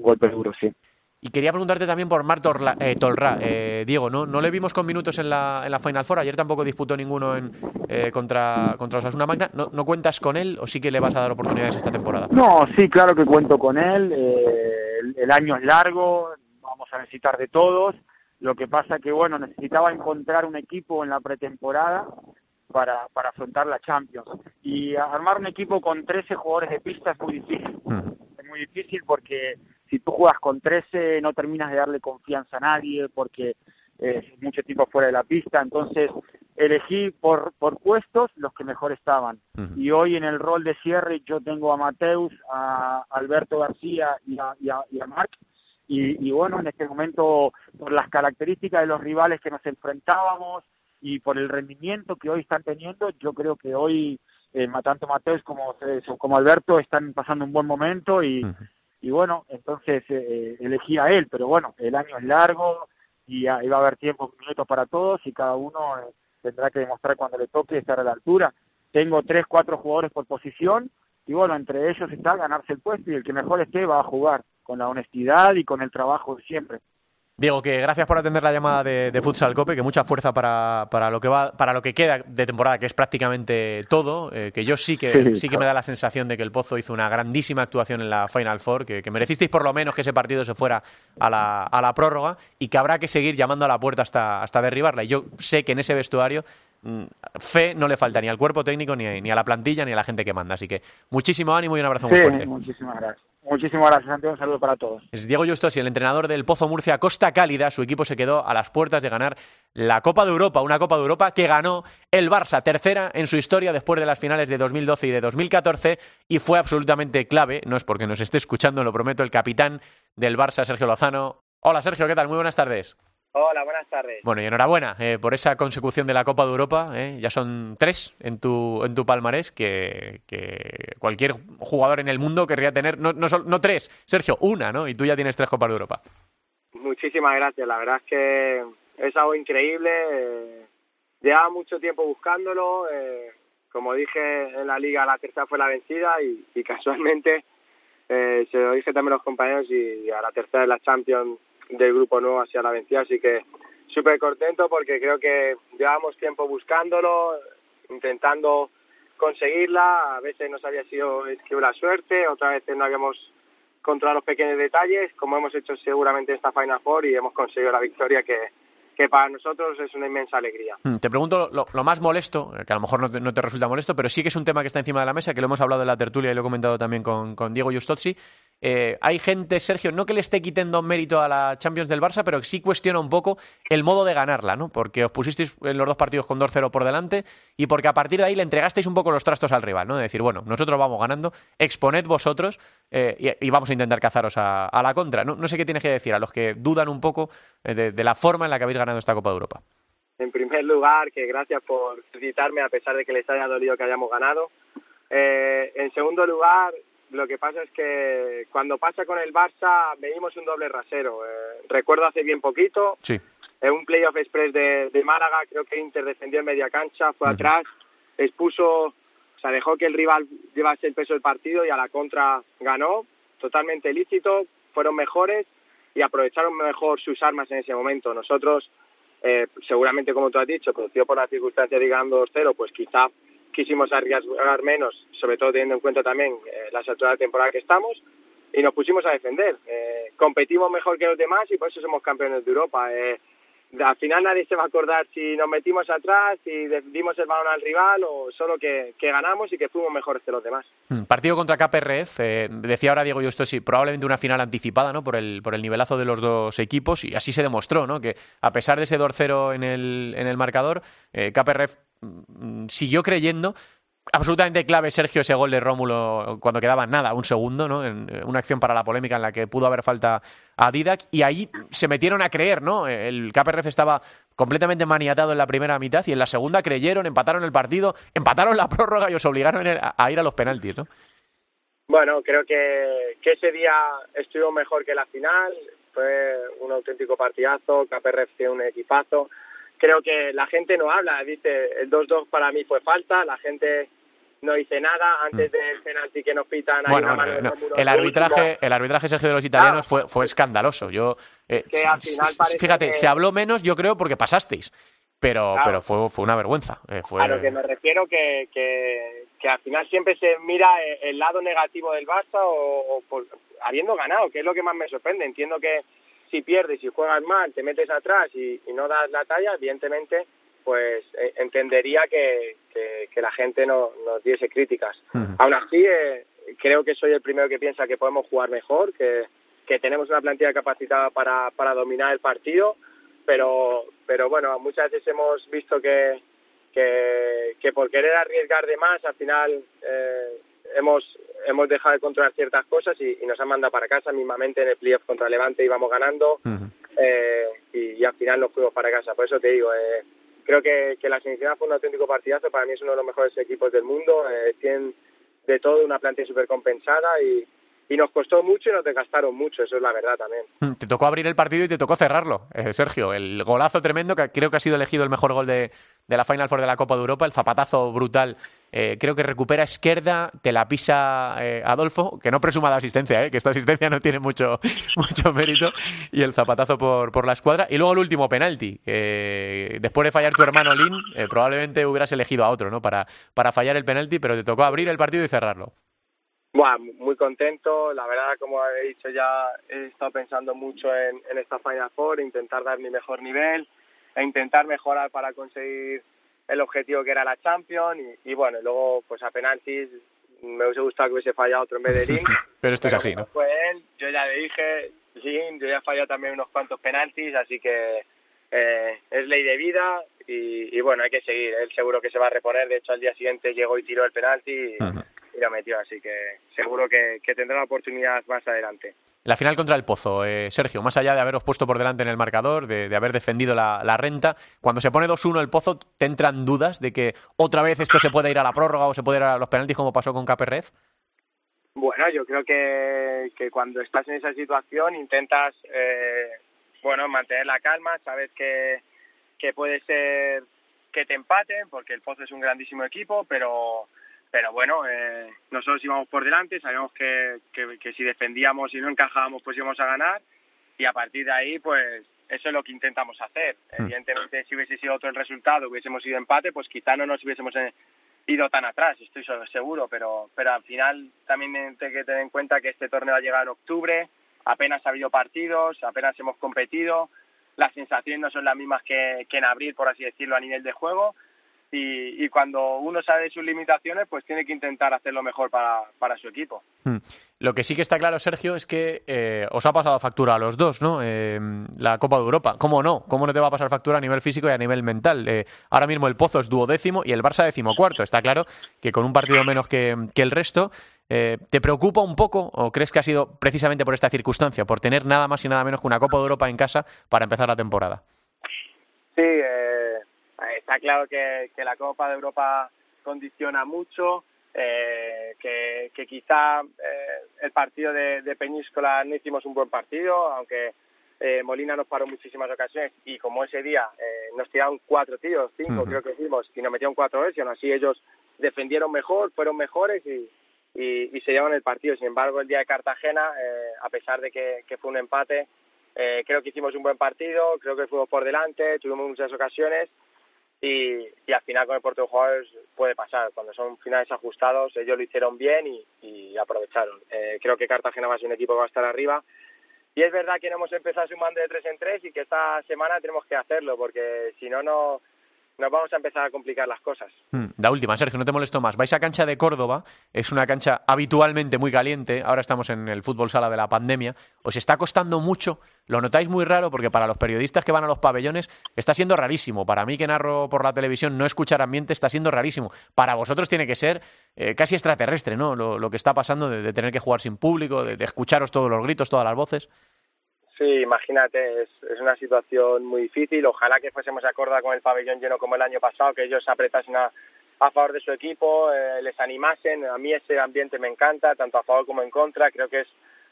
golpe duro, sí. Y quería preguntarte también por Marc eh, Tolra. Eh, Diego, ¿no, ¿no le vimos con minutos en la, en la Final Four? Ayer tampoco disputó ninguno en, eh, contra, contra Osasuna Magna. ¿No, ¿No cuentas con él o sí que le vas a dar oportunidades esta temporada? No, sí, claro que cuento con él. El, el, año es largo, vamos a necesitar de todos. Lo que pasa que, bueno, necesitaba encontrar un equipo en la pretemporada para, para afrontar la Champions. Y armar un equipo con 13 jugadores de pista es muy difícil. Es muy difícil porque si tú juegas con 13 no terminas de darle confianza a nadie porque es mucho tiempo fuera de la pista, entonces elegí por, por puestos los que mejor estaban. Y hoy en el rol de cierre yo tengo a Mateus, a Alberto García y a, y a, Marc. Y, y, bueno, en este momento, por las características de los rivales que nos enfrentábamos y por el rendimiento que hoy están teniendo, yo creo que hoy eh, tanto Mateus como, eh, como Alberto están pasando un buen momento y, y bueno, entonces eh, elegí a él, pero bueno, el año es largo y, va a haber tiempo, minutos para todos y cada uno eh, tendrá que demostrar cuando le toque estar a la altura. Tengo tres, cuatro jugadores por posición y bueno, entre ellos está ganarse el puesto y el que mejor esté va a jugar con la honestidad y con el trabajo de siempre. Diego, que gracias por atender la llamada de, Futsal Cope, que mucha fuerza para, para, lo que va, para lo que queda de temporada, que es prácticamente todo, eh, que yo sí que sí, que me da la sensación de que el Pozo hizo una grandísima actuación en la Final Four, que, que merecisteis por lo menos que ese partido se fuera a la, a la prórroga y que habrá que seguir llamando a la puerta hasta, hasta derribarla. Y yo sé que en ese vestuario mm, fe no le falta ni al cuerpo técnico, ni ni a la plantilla, ni a la gente que manda. Así que muchísimo ánimo y un abrazo muy fuerte. Muchísimas gracias. Muchísimas gracias, Santiago. Un saludo para todos. Es Diego Justosi, el entrenador del Pozo Murcia Costa Cálida. Su equipo se quedó a las puertas de ganar la Copa de Europa, una Copa de Europa que ganó el Barça, tercera en su historia después de las finales de 2012 y de 2014, y fue absolutamente clave, no es porque nos esté escuchando, lo prometo, el capitán del Barça, Sergio Lozano. Hola, Sergio, ¿qué tal? Muy buenas tardes. Hola, buenas tardes. Bueno, y enhorabuena eh, por esa consecución de la Copa de Europa. Eh. Ya son tres en tu, en tu palmarés que, que cualquier jugador en el mundo querría tener. No, no, no tres, Sergio, una, ¿no? Y tú ya tienes tres Copas de Europa. Muchísimas gracias. La verdad es que es algo increíble. Eh, llevaba mucho tiempo buscándolo. Eh, como dije en la liga, la tercera fue la vencida y, y casualmente eh, se lo dije también a los compañeros y a la tercera de la Champions del grupo nuevo hacia la vencida, así que súper contento porque creo que llevamos tiempo buscándolo, intentando conseguirla, a veces nos había sido la suerte, otras veces no habíamos controlado los pequeños detalles, como hemos hecho seguramente esta Final Four y hemos conseguido la victoria que, que para nosotros es una inmensa alegría. Hmm, te pregunto lo, más molesto, eh, que a lo mejor no te, resulta molesto, pero sí que es un tema que está encima de la mesa, que lo hemos hablado en la tertulia y lo he comentado también con, Diego Justozzi. Eh, hay gente, Sergio, no que le esté quitando mérito a la Champions del Barça, pero sí cuestiona un poco el modo de ganarla, ¿no? Porque os pusisteis en los dos partidos con 2-0 por delante y porque a partir de ahí le entregasteis un poco los trastos al rival, ¿no? De decir, bueno, nosotros vamos ganando, exponed vosotros eh, y, vamos a intentar cazaros a, la contra. No, sé qué tienes que decir a los que dudan un poco de la forma en la que habéis ganado esta Copa de Europa? En primer lugar, que gracias por citarme a pesar de que les haya dolido que hayamos ganado. Eh, en segundo lugar, lo que pasa es que cuando pasa con el Barça venimos un doble rasero. Eh, recuerdo hace bien poquito, sí. en un playoff express de, Málaga, creo que Inter defendió en media cancha, fue atrás, expuso, o sea, dejó que el rival llevase el peso del partido y a la contra ganó, totalmente lícito, fueron mejores y aprovecharon mejor sus armas en ese momento. Nosotros, eh, seguramente como tú has dicho, producido por las circunstancias de ganando 2-0, pues quizá quisimos arriesgar menos, sobre todo teniendo en cuenta también eh, la alturas de temporada que estamos, y nos pusimos a defender. Eh, competimos mejor que los demás y por eso somos campeones de Europa. Al final nadie se va a acordar si nos metimos atrás, si dimos el balón al rival o solo que, ganamos y que fuimos mejores que los demás. Hmm, partido contra KPRF, eh, decía ahora Diego sí, probablemente una final anticipada ¿no? por, el, por el nivelazo de los dos equipos y así se demostró, ¿no? que a pesar de ese 2-0 en el, en el marcador, eh, KPRF mm, siguió creyendo absolutamente clave, Sergio, ese gol de Rómulo cuando quedaba nada, un segundo, ¿no? En eh, una acción para la polémica en la que pudo haber falta a Didac y ahí se metieron a creer, ¿no? El KPRF estaba completamente maniatado en la primera mitad y en la segunda creyeron, empataron el partido, empataron la prórroga y os obligaron a ir a los penaltis, ¿no? Bueno, creo que, que ese día estuvo mejor que la final, fue un auténtico partidazo, KPRF tiene un equipazo, creo que la gente no habla, dice el 2-2 para mí fue falta, la gente no dice nada antes mm. del penalti que nos pitan bueno, el arbitraje el arbitraje Sergio de los italianos fue fue escandaloso. Yo eh, fíjate se habló menos yo creo porque pasasteis pero pero fue fue una vergüenza eh, fue... a lo que me refiero que, que, que al final siempre se mira el lado negativo del Barça o, por, habiendo ganado que es lo que más me sorprende. Entiendo que si pierdes y juegas mal te metes atrás y, y no das la talla evidentemente pues eh, entendería que, que, la gente no, nos diese críticas. Aún así, eh, creo que soy el primero que piensa que podemos jugar mejor, que, que tenemos una plantilla capacitada para, para dominar el partido, pero, pero bueno, muchas veces hemos visto que, que, que por querer arriesgar de más, al final eh, hemos, hemos dejado de controlar ciertas cosas y, nos han mandado para casa. Mismamente en el playoff contra Levante íbamos ganando eh, y, al final nos fuimos para casa. Por eso te digo, eh, creo que, que la semifinal fue un auténtico partidazo. Para mí es uno de los mejores equipos del mundo. Eh, tienen de todo, una plantilla súper compensada y, y nos costó mucho y nos desgastaron mucho, eso es la verdad también. Mm, te tocó abrir el partido y te tocó cerrarlo, eh, Sergio. El golazo tremendo, que creo que ha sido elegido el mejor gol de, de la Final Four de la Copa de Europa, el zapatazo brutal. Eh, creo que recupera izquierda, te la pisa eh, Adolfo, que no presuma de asistencia, que esta asistencia no tiene mucho, mucho mérito, y el zapatazo por, por la escuadra. Y luego el último penalti, después de fallar tu hermano Lin, probablemente hubieras elegido a otro ¿no? para, para fallar el penalti, pero te tocó abrir el partido y cerrarlo. Bueno, muy contento. La verdad, como he dicho ya, he estado pensando mucho en, en esta Final Four, intentar dar mi mejor nivel e intentar mejorar para conseguir el objetivo que era la Champions y, bueno, luego pues a penaltis me hubiese gustado que hubiese fallado otro en vez de Lin. Pero esto es así, ¿no? Fue él, yo ya le dije, Lin, yo ya he fallado también unos cuantos penaltis, así que eh, es ley de vida y, y, bueno, hay que seguir. Él seguro que se va a reponer, de hecho al día siguiente llegó y tiró el penalti y, y lo metió, así que seguro que, tendrá la oportunidad más adelante. La final contra el Pozo, eh, Sergio, más allá de haberos puesto por delante en el marcador, de, haber defendido la, renta, cuando se pone 2-1 el Pozo, ¿te entran dudas de que otra vez esto se puede ir a la prórroga o se puede ir a los penaltis como pasó con Caperrez? Bueno, yo creo que, que cuando estás en esa situación intentas, eh, bueno, mantener la calma, sabes que, que puede ser que te empaten, porque el Pozo es un grandísimo equipo, pero pero bueno, eh, nosotros íbamos por delante, sabíamos que, que, si defendíamos y no encajábamos, pues íbamos a ganar, y a partir de ahí, pues eso es lo que intentamos hacer. Hmm. Evidentemente, si hubiese sido otro el resultado, hubiésemos ido empate, pues quizá no nos hubiésemos eh, ido tan atrás, estoy seguro, pero, pero al final también hay que tener en cuenta que este torneo ha llegado en octubre, apenas ha habido partidos, apenas hemos competido, las sensaciones no son las mismas que, que en abril, por así decirlo, a nivel de juego, y, cuando uno sabe de sus limitaciones, pues tiene que intentar hacerlo mejor para, para su equipo. Hmm. Lo que sí que está claro, Sergio, es que eh, os ha pasado factura a los dos, ¿no? Eh, la Copa de Europa. ¿Cómo no? ¿Cómo no te va a pasar factura a nivel físico y a nivel mental? Eh, ahora mismo el Pozo es duodécimo y el Barça decimocuarto. Está claro que con un partido menos que, que el resto, ¿Te preocupa un poco o crees que ha sido precisamente por esta circunstancia, por tener nada más y nada menos que una Copa de Europa en casa para empezar la temporada? Sí, está claro que, que la Copa de Europa condiciona mucho, eh, que, que, quizá eh, el partido de, de, Peñíscola no hicimos un buen partido, aunque eh, Molina nos paró muchísimas ocasiones y como ese día eh, nos tiraron cuatro tiros, cinco creo que hicimos, y nos metieron cuatro veces, y aún así ellos defendieron mejor, fueron mejores y, y, y se llevan el partido. Sin embargo, el día de Cartagena, eh, a pesar de que, que fue un empate, eh, creo que hicimos un buen partido, creo que fuimos por delante, tuvimos muchas ocasiones y, y al final con el portero de jugadores puede pasar. Cuando son finales ajustados, ellos lo hicieron bien y, y aprovecharon. Eh, creo que Cartagena va a ser un equipo que va a estar arriba. Y es verdad que no hemos empezado sumando de tres en tres y que esta semana tenemos que hacerlo, porque si no, no nos vamos a empezar a complicar las cosas. Hmm, la última, Sergio, no te molesto más. Vais a cancha de Córdoba, es una cancha habitualmente muy caliente, ahora estamos en el fútbol sala de la pandemia. ¿Os está costando mucho? ¿Lo notáis muy raro? Porque para los periodistas que van a los pabellones está siendo rarísimo. Para mí que narro por la televisión no escuchar ambiente está siendo rarísimo. Para vosotros tiene que ser eh, casi extraterrestre, ¿no? Lo, que está pasando de, tener que jugar sin público, de escucharos todos los gritos, todas las voces. Sí, imagínate, es, es una situación muy difícil. Ojalá que fuésemos acorda con el pabellón lleno como el año pasado, que ellos apretasen a, a favor de su equipo, eh, les animasen. A mí ese ambiente me encanta, tanto a favor como en contra. Creo que es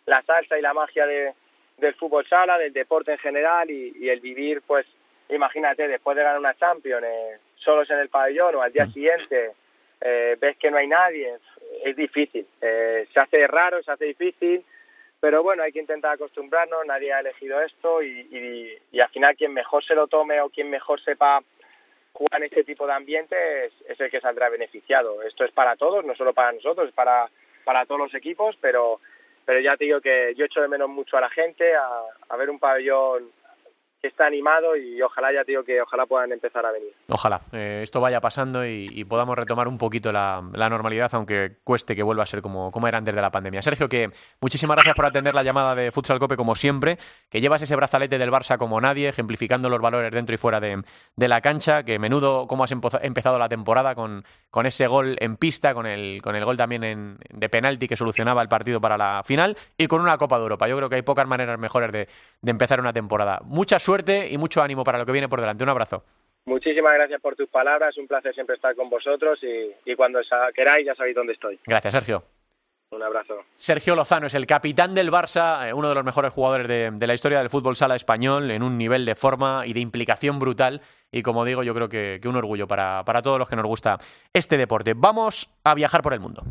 la salsa y la magia de, del fútbol sala, del deporte en general y, y el vivir, pues, imagínate, después de ganar una Champions, eh, solos en el pabellón o al día siguiente, eh, ves que no hay nadie, es difícil. Eh, se hace raro, se hace difícil pero bueno, hay que intentar acostumbrarnos, nadie ha elegido esto y, y, al final quien mejor se lo tome o quien mejor sepa jugar en este tipo de ambiente es, el que saldrá beneficiado. Esto es para todos, no solo para nosotros, es para, para todos los equipos, pero, pero ya te digo que yo echo de menos mucho a la gente, a ver un pabellón está animado y ojalá, ya digo que ojalá puedan empezar a venir. Ojalá eh, esto vaya pasando y, podamos retomar un poquito la, normalidad, aunque cueste que vuelva a ser como, como era antes de la pandemia. Sergio, que muchísimas gracias por atender la llamada de Futsal Cope como siempre, que llevas ese brazalete del Barça como nadie, ejemplificando los valores dentro y fuera de, de la cancha, que menudo cómo has empezado la temporada con, con ese gol en pista, con el, con el gol también en, de penalti que solucionaba el partido para la final y con una Copa de Europa. Yo creo que hay pocas maneras mejores de, de empezar una temporada. Muchas suerte y mucho ánimo para lo que viene por delante. Un abrazo. Muchísimas gracias por tus palabras, un placer siempre estar con vosotros y, y cuando queráis ya sabéis dónde estoy. Gracias, Sergio. Un abrazo. Sergio Lozano es el capitán del Barça, eh, uno de los mejores jugadores de, la historia del fútbol sala español, en un nivel de forma y de implicación brutal. Y como digo, yo creo que, un orgullo para todos los que nos gusta este deporte. Vamos a viajar por el mundo.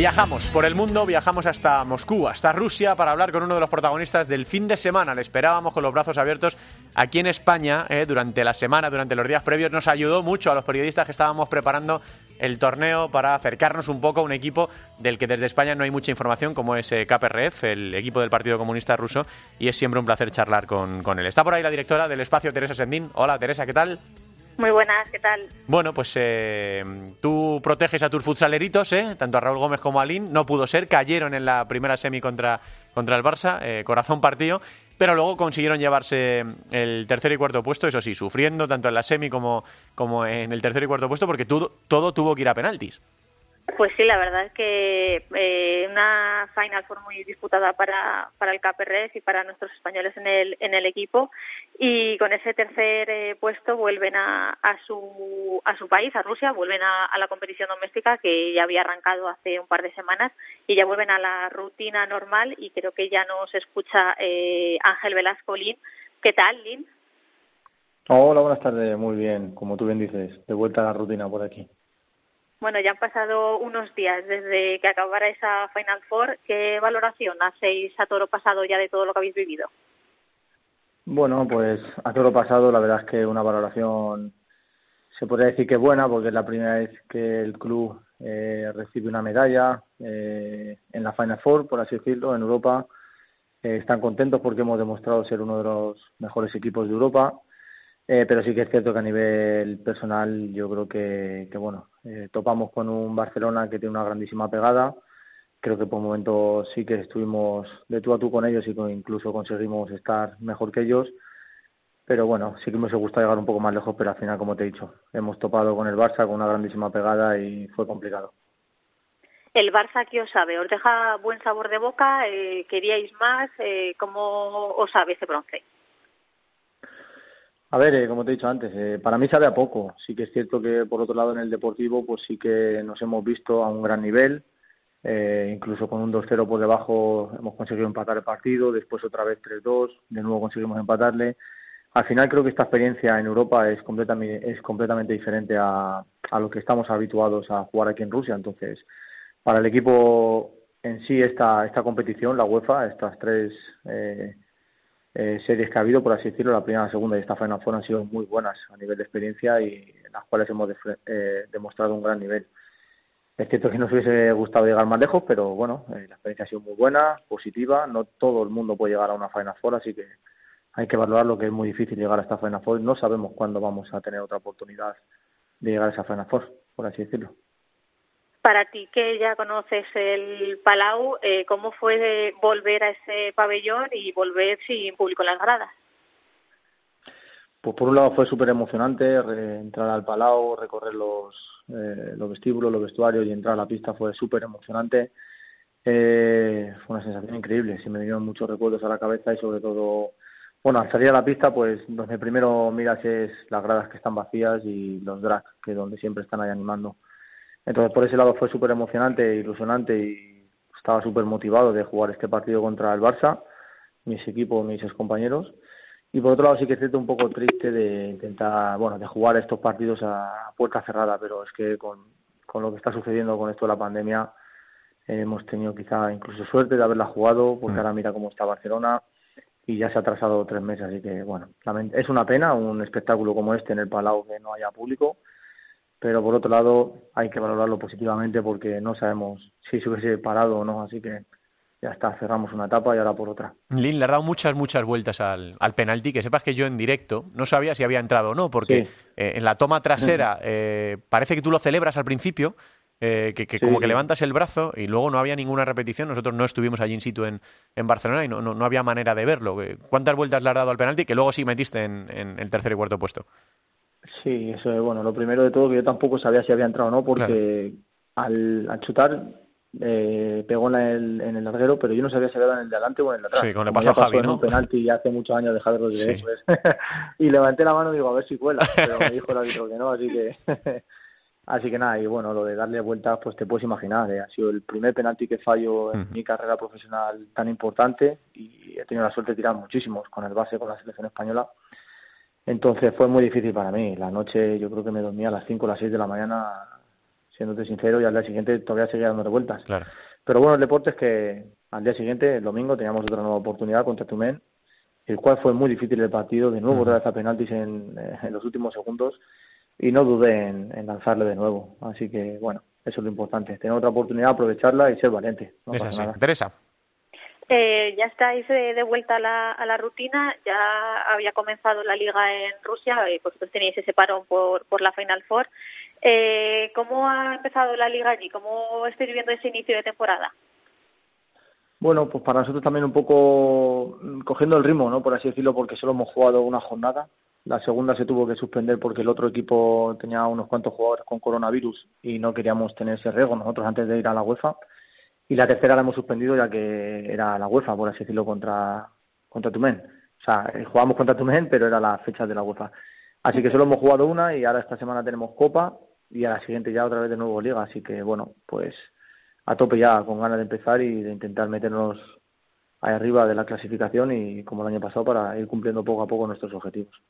Viajamos por el mundo, viajamos hasta Moscú, hasta Rusia, para hablar con uno de los protagonistas del fin de semana. Le esperábamos con los brazos abiertos aquí en España eh, durante la semana, durante los días previos. Nos ayudó mucho a los periodistas que estábamos preparando el torneo para acercarnos un poco a un equipo del que desde España no hay mucha información, como es eh, KPRF, el equipo del Partido Comunista Ruso, y es siempre un placer charlar con, con él. Está por ahí la directora del espacio, Teresa Sendín. Hola, Teresa, ¿qué tal? Muy buenas, ¿qué tal? Bueno, pues eh, tú proteges a tus futsaleritos, ¿eh? tanto a Raúl Gómez como a Lin. No pudo ser, cayeron en la primera semi contra, contra el Barça, eh, corazón partido, pero luego consiguieron llevarse el tercer y cuarto puesto, eso sí, sufriendo tanto en la semi como, como en el tercer y cuarto puesto, porque todo, todo tuvo que ir a penaltis. Pues sí, la verdad es que eh, una final fue muy disputada para, para el KPRS y para nuestros españoles en el, en el equipo y con ese tercer eh, puesto vuelven a, a, su, a su país, a Rusia, vuelven a, a, la competición doméstica que ya había arrancado hace un par de semanas y ya vuelven a la rutina normal y creo que ya nos escucha eh, Ángel Velasco Lin. ¿Qué tal, Lin? Hola, buenas tardes, muy bien, como tú bien dices, de vuelta a la rutina por aquí. Bueno, ya han pasado unos días desde que acabara esa Final Four. ¿Qué valoración hacéis a toro pasado ya de todo lo que habéis vivido? Bueno, pues a toro pasado la verdad es que una valoración se podría decir que buena porque es la primera vez que el club eh, recibe una medalla eh, en la Final Four, por así decirlo, en Europa. Eh, están contentos porque hemos demostrado ser uno de los mejores equipos de Europa eh, pero sí que es cierto que a nivel personal yo creo que, que bueno, eh, topamos con un Barcelona que tiene una grandísima pegada. Creo que por momentos sí que estuvimos de tú a tú con ellos y que incluso conseguimos estar mejor que ellos. Pero bueno, sí que me gusta llegar un poco más lejos, pero al final, como te he dicho, hemos topado con el Barça con una grandísima pegada y fue complicado. ¿El Barça qué os sabe? ¿Os deja buen sabor de boca? Eh, ¿Queríais más? Eh, ¿Cómo os sabe ese bronce? A ver, eh, como te he dicho antes, eh, para mí sabe a poco. Sí que es cierto que por otro lado en el deportivo pues sí que nos hemos visto a un gran nivel. Eh, incluso con un 2-0 por debajo hemos conseguido empatar el partido, después otra vez 3-2, de nuevo conseguimos empatarle. Al final creo que esta experiencia en Europa es completamente, es completamente diferente a, a lo que estamos habituados a jugar aquí en Rusia. Entonces, para el equipo en sí esta, esta competición, la UEFA, estas tres eh, eh, series que ha habido, por así decirlo, la primera, la segunda y esta Final Four han sido muy buenas a nivel de experiencia y las cuales hemos eh, demostrado un gran nivel. Es cierto que nos hubiese gustado llegar más lejos, pero bueno, eh, la experiencia ha sido muy buena, positiva. No todo el mundo puede llegar a una Final Four, así que hay que valorar lo que es muy difícil llegar a esta Final Four. No sabemos cuándo vamos a tener otra oportunidad de llegar a esa Final Four, por así decirlo. Para ti, que ya conoces el Palau, eh, ¿cómo fue volver a ese pabellón y volver sin público en las gradas? Pues por un lado fue súper emocionante entrar al Palau, recorrer los, eh, los vestíbulos, los vestuarios y entrar a la pista fue súper emocionante. Eh, fue una sensación increíble, se me vinieron muchos recuerdos a la cabeza y sobre todo, bueno, al salir a la pista, pues donde primero miras es las gradas que están vacías y los drag, que donde siempre están ahí animando. Entonces, por ese lado fue súper emocionante, ilusionante y estaba súper motivado de jugar este partido contra el Barça, mis equipos, mis compañeros. Y por otro lado sí que es cierto un poco triste de intentar, bueno, de jugar estos partidos a puerta cerrada, pero es que con, con lo que está sucediendo con esto de la pandemia hemos tenido quizá incluso suerte de haberla jugado, porque mm. ahora mira cómo está Barcelona y ya se ha atrasado tres meses, así que bueno, es una pena un espectáculo como este en el Palau que no haya público, pero por otro lado hay que valorarlo positivamente porque no sabemos si se hubiese parado o no, así que ya está, cerramos una etapa y ahora por otra. Lin, le ha dado muchas, muchas vueltas al, al penalti, que sepas que yo en directo no sabía si había entrado o no, porque eh, en la toma trasera eh, parece que tú lo celebras al principio, eh, que, como que levantas el brazo y luego no había ninguna repetición. Nosotros no estuvimos allí in situ en, en Barcelona y no, no, había manera de verlo. ¿Cuántas vueltas le has dado al penalti que luego sí metiste en, en el tercer y cuarto puesto? Sí, eso es bueno. Lo primero de todo que yo tampoco sabía si había entrado o no, porque al, chutar eh, pegó en el, en el larguero, pero yo no sabía si era en el de adelante o en el de atrás. Sí, con le pasó a Javi, ¿no? un penalti hace muchos años de Javi Rodríguez. Pues. y levanté la mano y digo, a ver si cuela, pero me dijo el árbitro que no, así que... así que nada, y bueno, lo de darle vueltas, pues te puedes imaginar, ¿eh? ha sido el primer penalti que fallo en mi carrera profesional tan importante y he tenido la suerte de tirar muchísimos con el base, con la selección española. Entonces fue muy difícil para mí. La noche yo creo que me dormía a las 5 o las 6 de la mañana siéndote sincero, y al día siguiente todavía seguía dando vueltas. Claro. Pero bueno, el deporte es que al día siguiente, el domingo, teníamos otra nueva oportunidad contra Tumen, el cual fue muy difícil el partido, de nuevo otra vez a penaltis en, eh, en, los últimos segundos, y no dudé en, en, lanzarle de nuevo. Así que, bueno, eso es lo importante, tener otra oportunidad, aprovecharla y ser valiente. No es así. nada. Teresa. Eh, ya estáis de, de vuelta a la, a la, rutina, ya había comenzado la liga en Rusia, y vosotros teníais ese parón por, por la Final Four. Eh, ¿Cómo ha empezado la liga allí? ¿Cómo estáis viviendo ese inicio de temporada? Bueno, pues para nosotros también un poco cogiendo el ritmo, ¿no? Por así decirlo, porque solo hemos jugado una jornada. La segunda se tuvo que suspender porque el otro equipo tenía unos cuantos jugadores con coronavirus y no queríamos tener ese riesgo nosotros antes de ir a la UEFA. Y la tercera la hemos suspendido ya que era la UEFA, por así decirlo, contra, contra Tumen. O sea, eh, jugamos contra Tumen, pero era la fecha de la UEFA. Así que solo hemos jugado una y ahora esta semana tenemos Copa y a la siguiente ya otra vez de nuevo Liga. Así que bueno, pues a tope ya, con ganas de empezar y de intentar meternos ahí arriba de la clasificación y como el año pasado para ir cumpliendo poco a poco nuestros objetivos.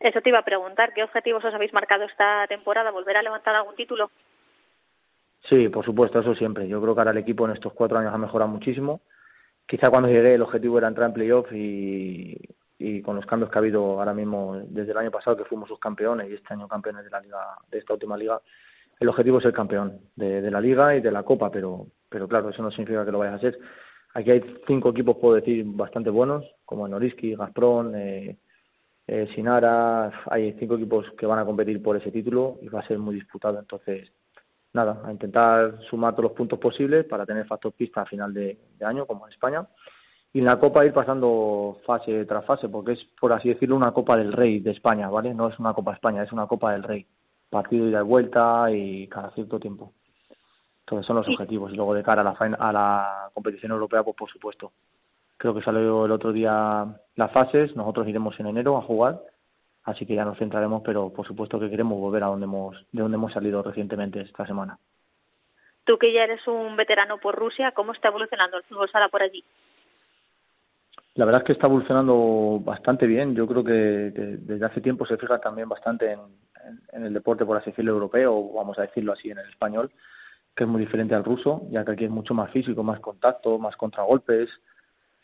Eso te iba a preguntar, ¿qué objetivos os habéis marcado esta temporada? ¿Volver a levantar algún título? Sí, por supuesto, eso siempre. Yo creo que ahora el equipo en estos cuatro años ha mejorado muchísimo. Quizá cuando llegué el objetivo era entrar en playoff y, con los cambios que ha habido ahora mismo desde el año pasado que fuimos subcampeones y este año campeones de la liga de esta última liga el objetivo es ser campeón de, la liga y de la copa pero pero claro eso no significa que lo vayas a ser aquí hay cinco equipos puedo decir bastante buenos como el Noriski Gazprom eh, eh, Sinara hay cinco equipos que van a competir por ese título y va a ser muy disputado entonces nada a intentar sumar todos los puntos posibles para tener factor pista a final de, de año como en España y en la Copa ir pasando fase tras fase, porque es, por así decirlo, una Copa del Rey de España, ¿vale? No es una Copa España, es una Copa del Rey. Partido ida y vuelta y cada cierto tiempo. Entonces son los objetivos. Y luego de cara a la, a la competición europea, pues por supuesto. Creo que salió el otro día las fases, nosotros iremos en enero a jugar, así que ya nos centraremos, pero por supuesto que queremos volver a donde hemos, de donde hemos salido recientemente esta semana. Tú que ya eres un veterano por Rusia, ¿cómo está evolucionando el fútbol sala por allí? La verdad es que está evolucionando bastante bien. Yo creo que, que desde hace tiempo se fija también bastante en, en, en, el deporte, por así decirlo, europeo, vamos a decirlo así en el español, que es muy diferente al ruso, ya que aquí es mucho más físico, más contacto, más contragolpes,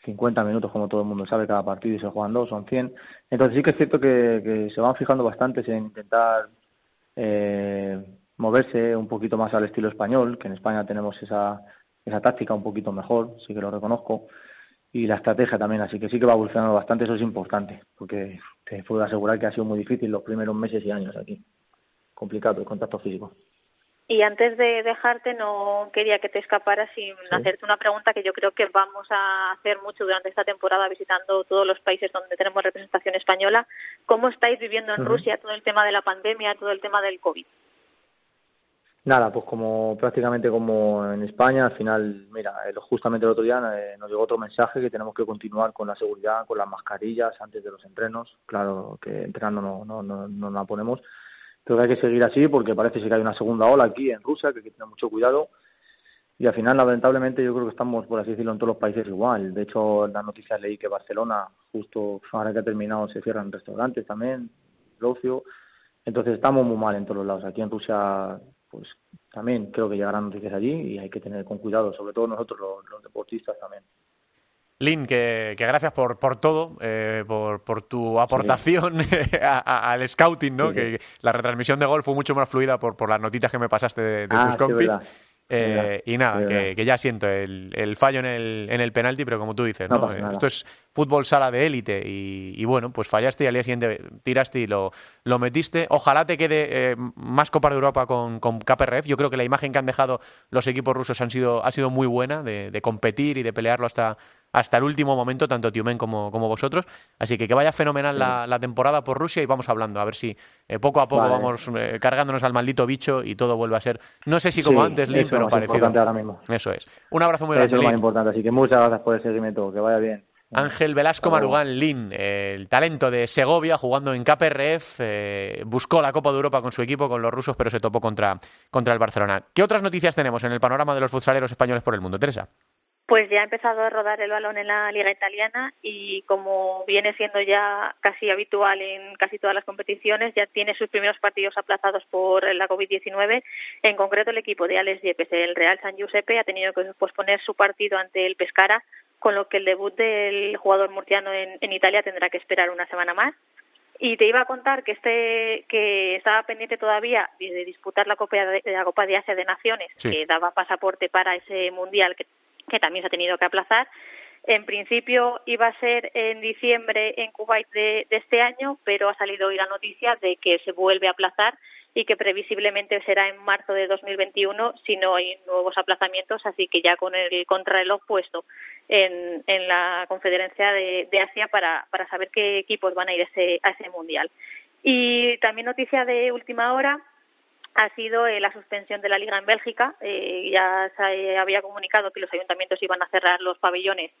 50 minutos, como todo el mundo sabe, cada partido y se juegan dos, son 100. Entonces sí que es cierto que, se van fijando bastante en intentar eh, moverse un poquito más al estilo español, que en España tenemos esa, esa táctica un poquito mejor, sí que lo reconozco y la estrategia también, así que sí que va evolucionando bastante, eso es importante, porque te puedo asegurar que ha sido muy difícil los primeros meses y años aquí, complicado el contacto físico. Y antes de dejarte, no quería que te escaparas sin sí. hacerte una pregunta que yo creo que vamos a hacer mucho durante esta temporada visitando todos los países donde tenemos representación española. ¿Cómo estáis viviendo en uh -huh. Rusia todo el tema de la pandemia, todo el tema del COVID? Nada, pues como prácticamente como en España, al final, mira, justamente el otro día eh, nos llegó otro mensaje que tenemos que continuar con la seguridad, con las mascarillas antes de los entrenos. Claro que entrenando no, no, no, no la ponemos, pero que hay que seguir así porque parece que hay una segunda ola aquí en Rusia, que hay que tener mucho cuidado. Y al final, lamentablemente, yo creo que estamos, por así decirlo, en todos los países igual. De hecho, en las noticias leí que Barcelona, justo ahora que ha terminado, se cierran restaurantes también, el ocio. Entonces estamos muy mal en todos los lados. Aquí en Rusia pues también creo que llegarán noticias allí y hay que tener con cuidado, sobre todo nosotros los, los deportistas también. Lin, que, que, gracias por, por todo, eh, por, por, tu aportación sí. a, a, al scouting, ¿no? Sí, que la retransmisión de gol fue mucho más fluida por, por las notitas que me pasaste de, de ah, tus compis. Eh, y nada, que, que, ya siento el, el, fallo en el, en el penalti, pero como tú dices, no, ¿no? esto es fútbol sala de élite y, y, bueno, pues fallaste y al día siguiente tiraste y lo, lo metiste. Ojalá te quede eh, más Copas de Europa con, con KPRF. Yo creo que la imagen que han dejado los equipos rusos han sido, ha sido muy buena de, de competir y de pelearlo hasta, hasta el último momento, tanto Tiumen como, como vosotros. Así que que vaya fenomenal la, temporada por Rusia y vamos hablando, a ver si eh, poco a poco vamos eh, cargándonos al maldito bicho y todo vuelve a ser, no sé si como antes, Lin, pero parecido. ahora mismo. Eso es. Un abrazo muy grande. Eso es lo más importante, así que muchas gracias por el seguimiento, que vaya bien. Ángel Velasco Marugán Lin, el talento de Segovia, jugando en KPRF, eh, buscó la Copa de Europa con su equipo, con los rusos, pero se topó contra, contra el Barcelona. ¿Qué otras noticias tenemos en el panorama de los futsaleros españoles por el mundo, Teresa? Pues ya ha empezado a rodar el balón en la liga italiana y como viene siendo ya casi habitual en casi todas las competiciones, ya tiene sus primeros partidos aplazados por la COVID-19. En concreto, el equipo de Alex Yepes, el Real San Giuseppe, ha tenido que posponer su partido ante el Pescara, con lo que el debut del jugador murciano en, Italia tendrá que esperar una semana más. Y te iba a contar que este que estaba pendiente todavía de disputar la Copa de, la Copa de Asia de Naciones, que daba pasaporte para ese mundial que que también se ha tenido que aplazar. En principio iba a ser en diciembre en Kuwait de, este año, pero ha salido hoy la noticia de que se vuelve a aplazar y que previsiblemente será en marzo de 2021 si no hay nuevos aplazamientos, así que ya con el contrarreloj puesto en, en la Confederación de, Asia para, para, saber qué equipos van a ir ese, a ese mundial. Y también noticia de última hora, ha sido eh, la suspensión de la liga en Bélgica. Eh, ya se había comunicado que los ayuntamientos iban a cerrar los pabellones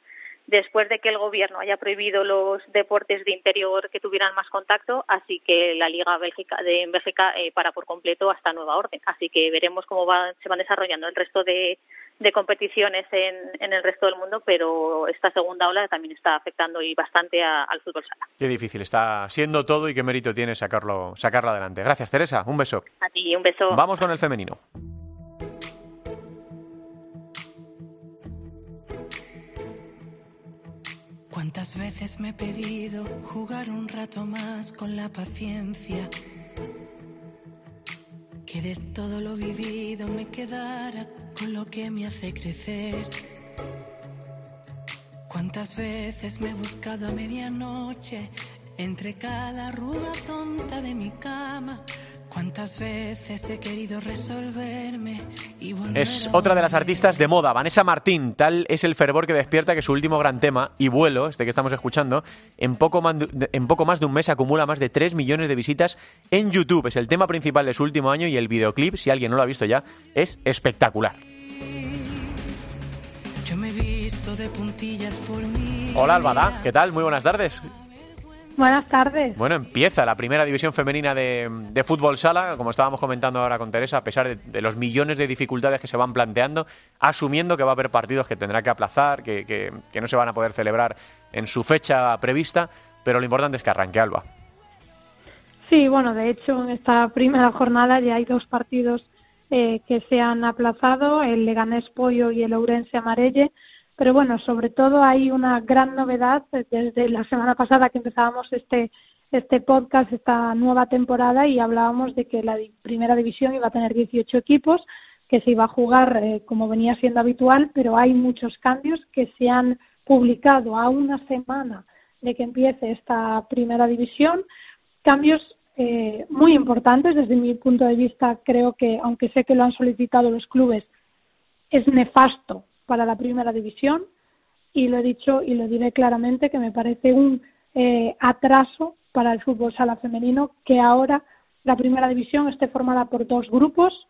después de que el gobierno haya prohibido los deportes de interior que tuvieran más contacto, así que la Liga Bélgica de Bélgica eh, para por completo hasta nueva orden. Así que veremos cómo se van desarrollando el resto de, de competiciones en, en, el resto del mundo, pero esta segunda ola también está afectando y bastante al fútbol sala. Qué difícil está siendo todo y qué mérito tiene sacarlo, sacarlo adelante. Gracias, Teresa. Un beso. A ti, un beso. Vamos con el femenino. ¿Cuántas veces me he pedido jugar un rato más con la paciencia? Que de todo lo vivido me quedara con lo que me hace crecer. Cuántas veces me he buscado a medianoche entre cada arruga tonta de mi cama Cuántas veces he querido resolverme y Es otra de las artistas de moda, Vanessa Martín. Tal es el fervor que despierta que su último gran tema, y vuelo, este que estamos escuchando, en poco, más de, en poco más de un mes acumula más de 3 millones de visitas en YouTube. Es el tema principal de su último año y el videoclip, si alguien no lo ha visto ya, es espectacular. Yo me he visto de puntillas por mí. Hola Albada, ¿qué tal? Muy buenas tardes. Buenas tardes. Bueno, empieza la primera división femenina de, fútbol sala, como estábamos comentando ahora con Teresa, a pesar de, los millones de dificultades que se van planteando, asumiendo que va a haber partidos que tendrá que aplazar, que, que, no se van a poder celebrar en su fecha prevista, pero lo importante es que arranque Alba. Sí, bueno, de hecho en esta primera jornada ya hay dos partidos eh, que se han aplazado, el Leganés Pollo y el Ourense Amarelle pero bueno, sobre todo hay una gran novedad desde la semana pasada que empezábamos este, este podcast, esta nueva temporada, y hablábamos de que la primera división iba a tener 18 equipos, que se iba a jugar eh, como venía siendo habitual, pero hay muchos cambios que se han publicado a una semana de que empiece esta primera división. Cambios eh, muy importantes desde mi punto de vista. Creo que, aunque sé que lo han solicitado los clubes, es nefasto para la primera división y lo he dicho y lo diré claramente que me parece un eh, atraso para el fútbol sala femenino que ahora la primera división esté formada por dos grupos.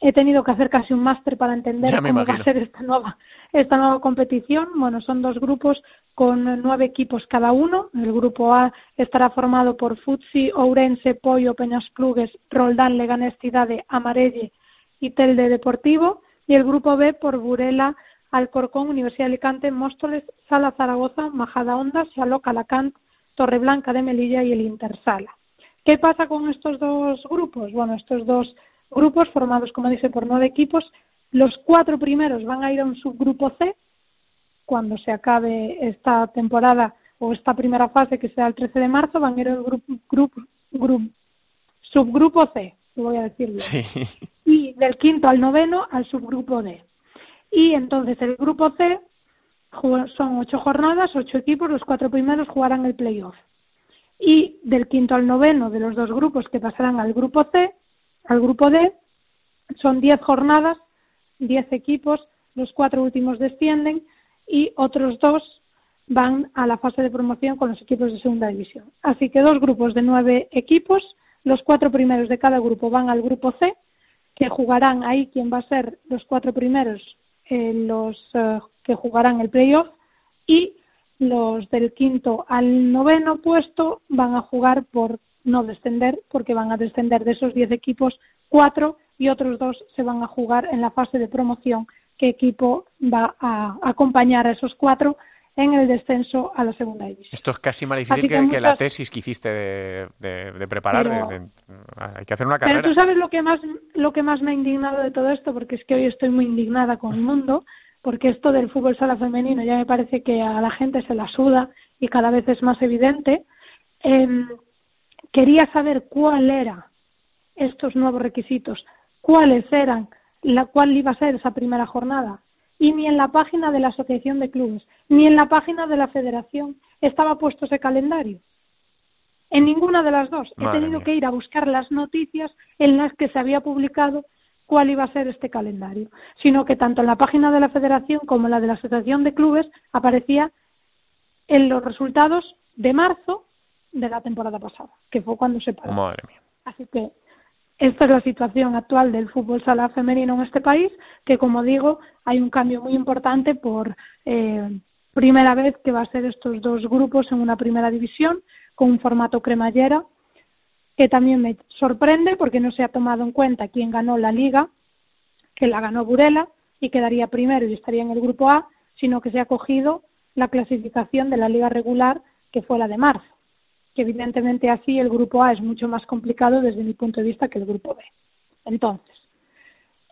He tenido que hacer casi un máster para entender cómo va a ser esta nueva, esta nueva competición. Bueno, son dos grupos con nueve equipos cada uno. El grupo A estará formado por Futsi, Ourense, Pollo, Peñas Plugues, Roldán, Leganés, Cidade, Amarelle y Telde Deportivo y el grupo B por Burela, Alcorcón, Universidad de Alicante, Móstoles, Sala Zaragoza, Majada Honda, Saló, Calacant, Torreblanca de Melilla y el Intersala. ¿Qué pasa con estos dos grupos? Bueno, estos dos grupos formados, como dice, por nueve equipos, los cuatro primeros van a ir a un subgrupo C cuando se acabe esta temporada o esta primera fase que será el 13 de marzo, van a ir al grupo, grupo, grupo, subgrupo C, voy a decirlo. Sí del quinto al noveno al subgrupo D. Y entonces el grupo C son ocho jornadas, ocho equipos, los cuatro primeros jugarán el playoff. Y del quinto al noveno de los dos grupos que pasarán al grupo C, al grupo D, son diez jornadas, diez equipos, los cuatro últimos descienden y otros dos van a la fase de promoción con los equipos de segunda división. Así que dos grupos de nueve equipos, los cuatro primeros de cada grupo van al grupo C, que jugarán ahí quien va a ser los cuatro primeros, eh, los eh, que jugarán el playoff, y los del quinto al noveno puesto van a jugar por no descender, porque van a descender de esos diez equipos cuatro y otros dos se van a jugar en la fase de promoción qué equipo va a acompañar a esos cuatro en el descenso a la segunda división. Esto es casi más difícil que, la tesis que hiciste de, preparar. hay que hacer una carrera. Pero tú sabes lo que más lo que más me ha indignado de todo esto, porque es que hoy estoy muy indignada con el mundo, porque esto del fútbol sala femenino ya me parece que a la gente se la suda y cada vez es más evidente. Em, quería saber cuál era estos nuevos requisitos, cuáles eran, la cuál iba a ser esa primera jornada y ni en la página de la Asociación de Clubes, ni en la página de la Federación estaba puesto ese calendario. En ninguna de las dos. He tenido que ir a buscar las noticias en las que se había publicado cuál iba a ser este calendario, sino que tanto en la página de la Federación como en la de la Asociación de Clubes aparecía en los resultados de marzo de la temporada pasada, que fue cuando se paró. Madre mía. Así que esta es la situación actual del fútbol sala femenino en este país, que como digo, hay un cambio muy importante por eh, primera vez que va a ser estos dos grupos en una primera división con un formato cremallera, que también me sorprende porque no se ha tomado en cuenta quién ganó la liga, que la ganó Burela y quedaría primero y estaría en el grupo A, sino que se ha cogido la clasificación de la liga regular que fue la de marzo que evidentemente así el grupo A es mucho más complicado desde mi punto de vista que el grupo B. Entonces,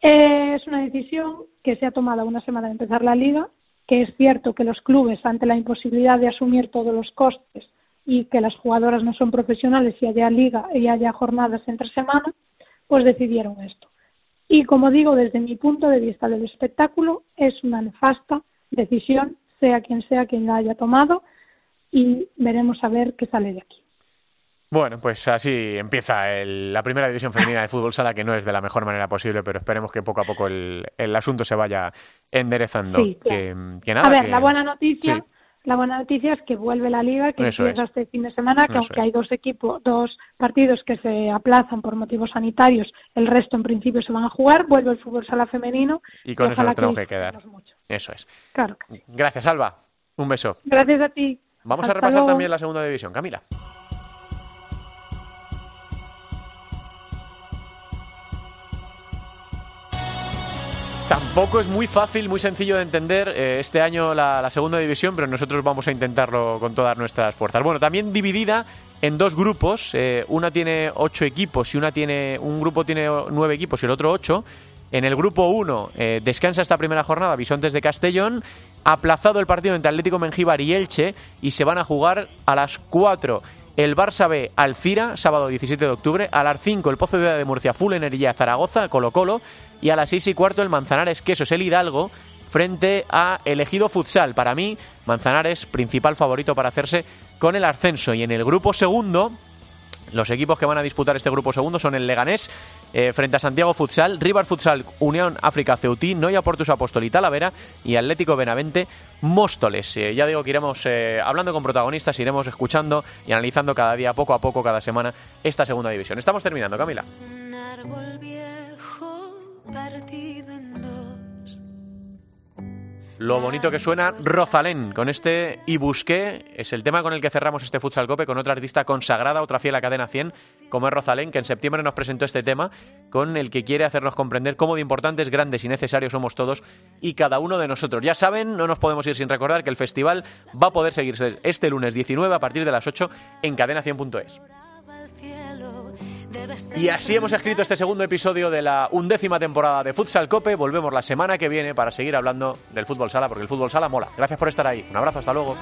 es una decisión que se ha tomado una semana de empezar la liga, que es cierto que los clubes, ante la imposibilidad de asumir todos los costes y que las jugadoras no son profesionales y haya liga y haya jornadas entre semana, pues decidieron esto. Y como digo, desde mi punto de vista del espectáculo, es una nefasta decisión, sea quien sea quien la haya tomado, y veremos a ver qué sale de aquí. Bueno, pues así empieza la primera división femenina de fútbol sala, que no es de la mejor manera posible, pero esperemos que poco a poco el, asunto se vaya enderezando. que, nada, a ver, la buena noticia, la buena noticia es que vuelve la liga, que empieza este fin de semana, que aunque hay dos equipos, dos partidos que se aplazan por motivos sanitarios, el resto en principio se van a jugar, vuelve el fútbol sala femenino. Y con eso nos tenemos que quedar. Eso es. Claro. Gracias, Alba. Un beso. Gracias a ti. Vamos a repasar también la segunda división. Camila. Tampoco es muy fácil, muy sencillo de entender eh, este año la, segunda división, pero nosotros vamos a intentarlo con todas nuestras fuerzas. Bueno, también dividida en dos grupos. Eh, una tiene ocho equipos y una tiene un grupo tiene nueve equipos y el otro ocho. En el grupo 1 eh, descansa esta primera jornada Bisontes de Castellón, aplazado el partido entre Atlético Mengíbar y Elche y se van a jugar a las 4 el Barça B Alcira, sábado 17 de octubre, a las 5 el Pozo de de Murcia Full Energía Zaragoza, Colo Colo y a las 6 y cuarto el Manzanares Quesos el Hidalgo frente a Elegido Futsal. Para mí, Manzanares principal favorito para hacerse con el ascenso y en el grupo segundo los equipos que van a disputar este grupo segundo son el Leganés eh, frente a Santiago Futsal, River Futsal, Unión África Ceutí, Noia Portus Apóstol y Talavera y Atlético Benavente Móstoles. Eh, ya digo que iremos eh, hablando con protagonistas, iremos escuchando y analizando cada día, poco a poco, cada semana, esta segunda división. Estamos terminando, Camila. Lo bonito que suena Rosalén con este Y Busqué. Es el tema con el que cerramos este Futsal Cope con otra artista consagrada, otra fiel a Cadena 100, como es Rosalén, que en septiembre nos presentó este tema con el que quiere hacernos comprender cómo de importantes, grandes y necesarios somos todos y cada uno de nosotros. Ya saben, no nos podemos ir sin recordar que el festival va a poder seguirse este lunes 19 a partir de las 8 en cadena100.es. Y así hemos escrito este segundo episodio de la undécima temporada de Futsal Cope. Volvemos la semana que viene para seguir hablando del fútbol sala, porque el fútbol sala mola. Gracias por estar ahí. Un abrazo, hasta luego.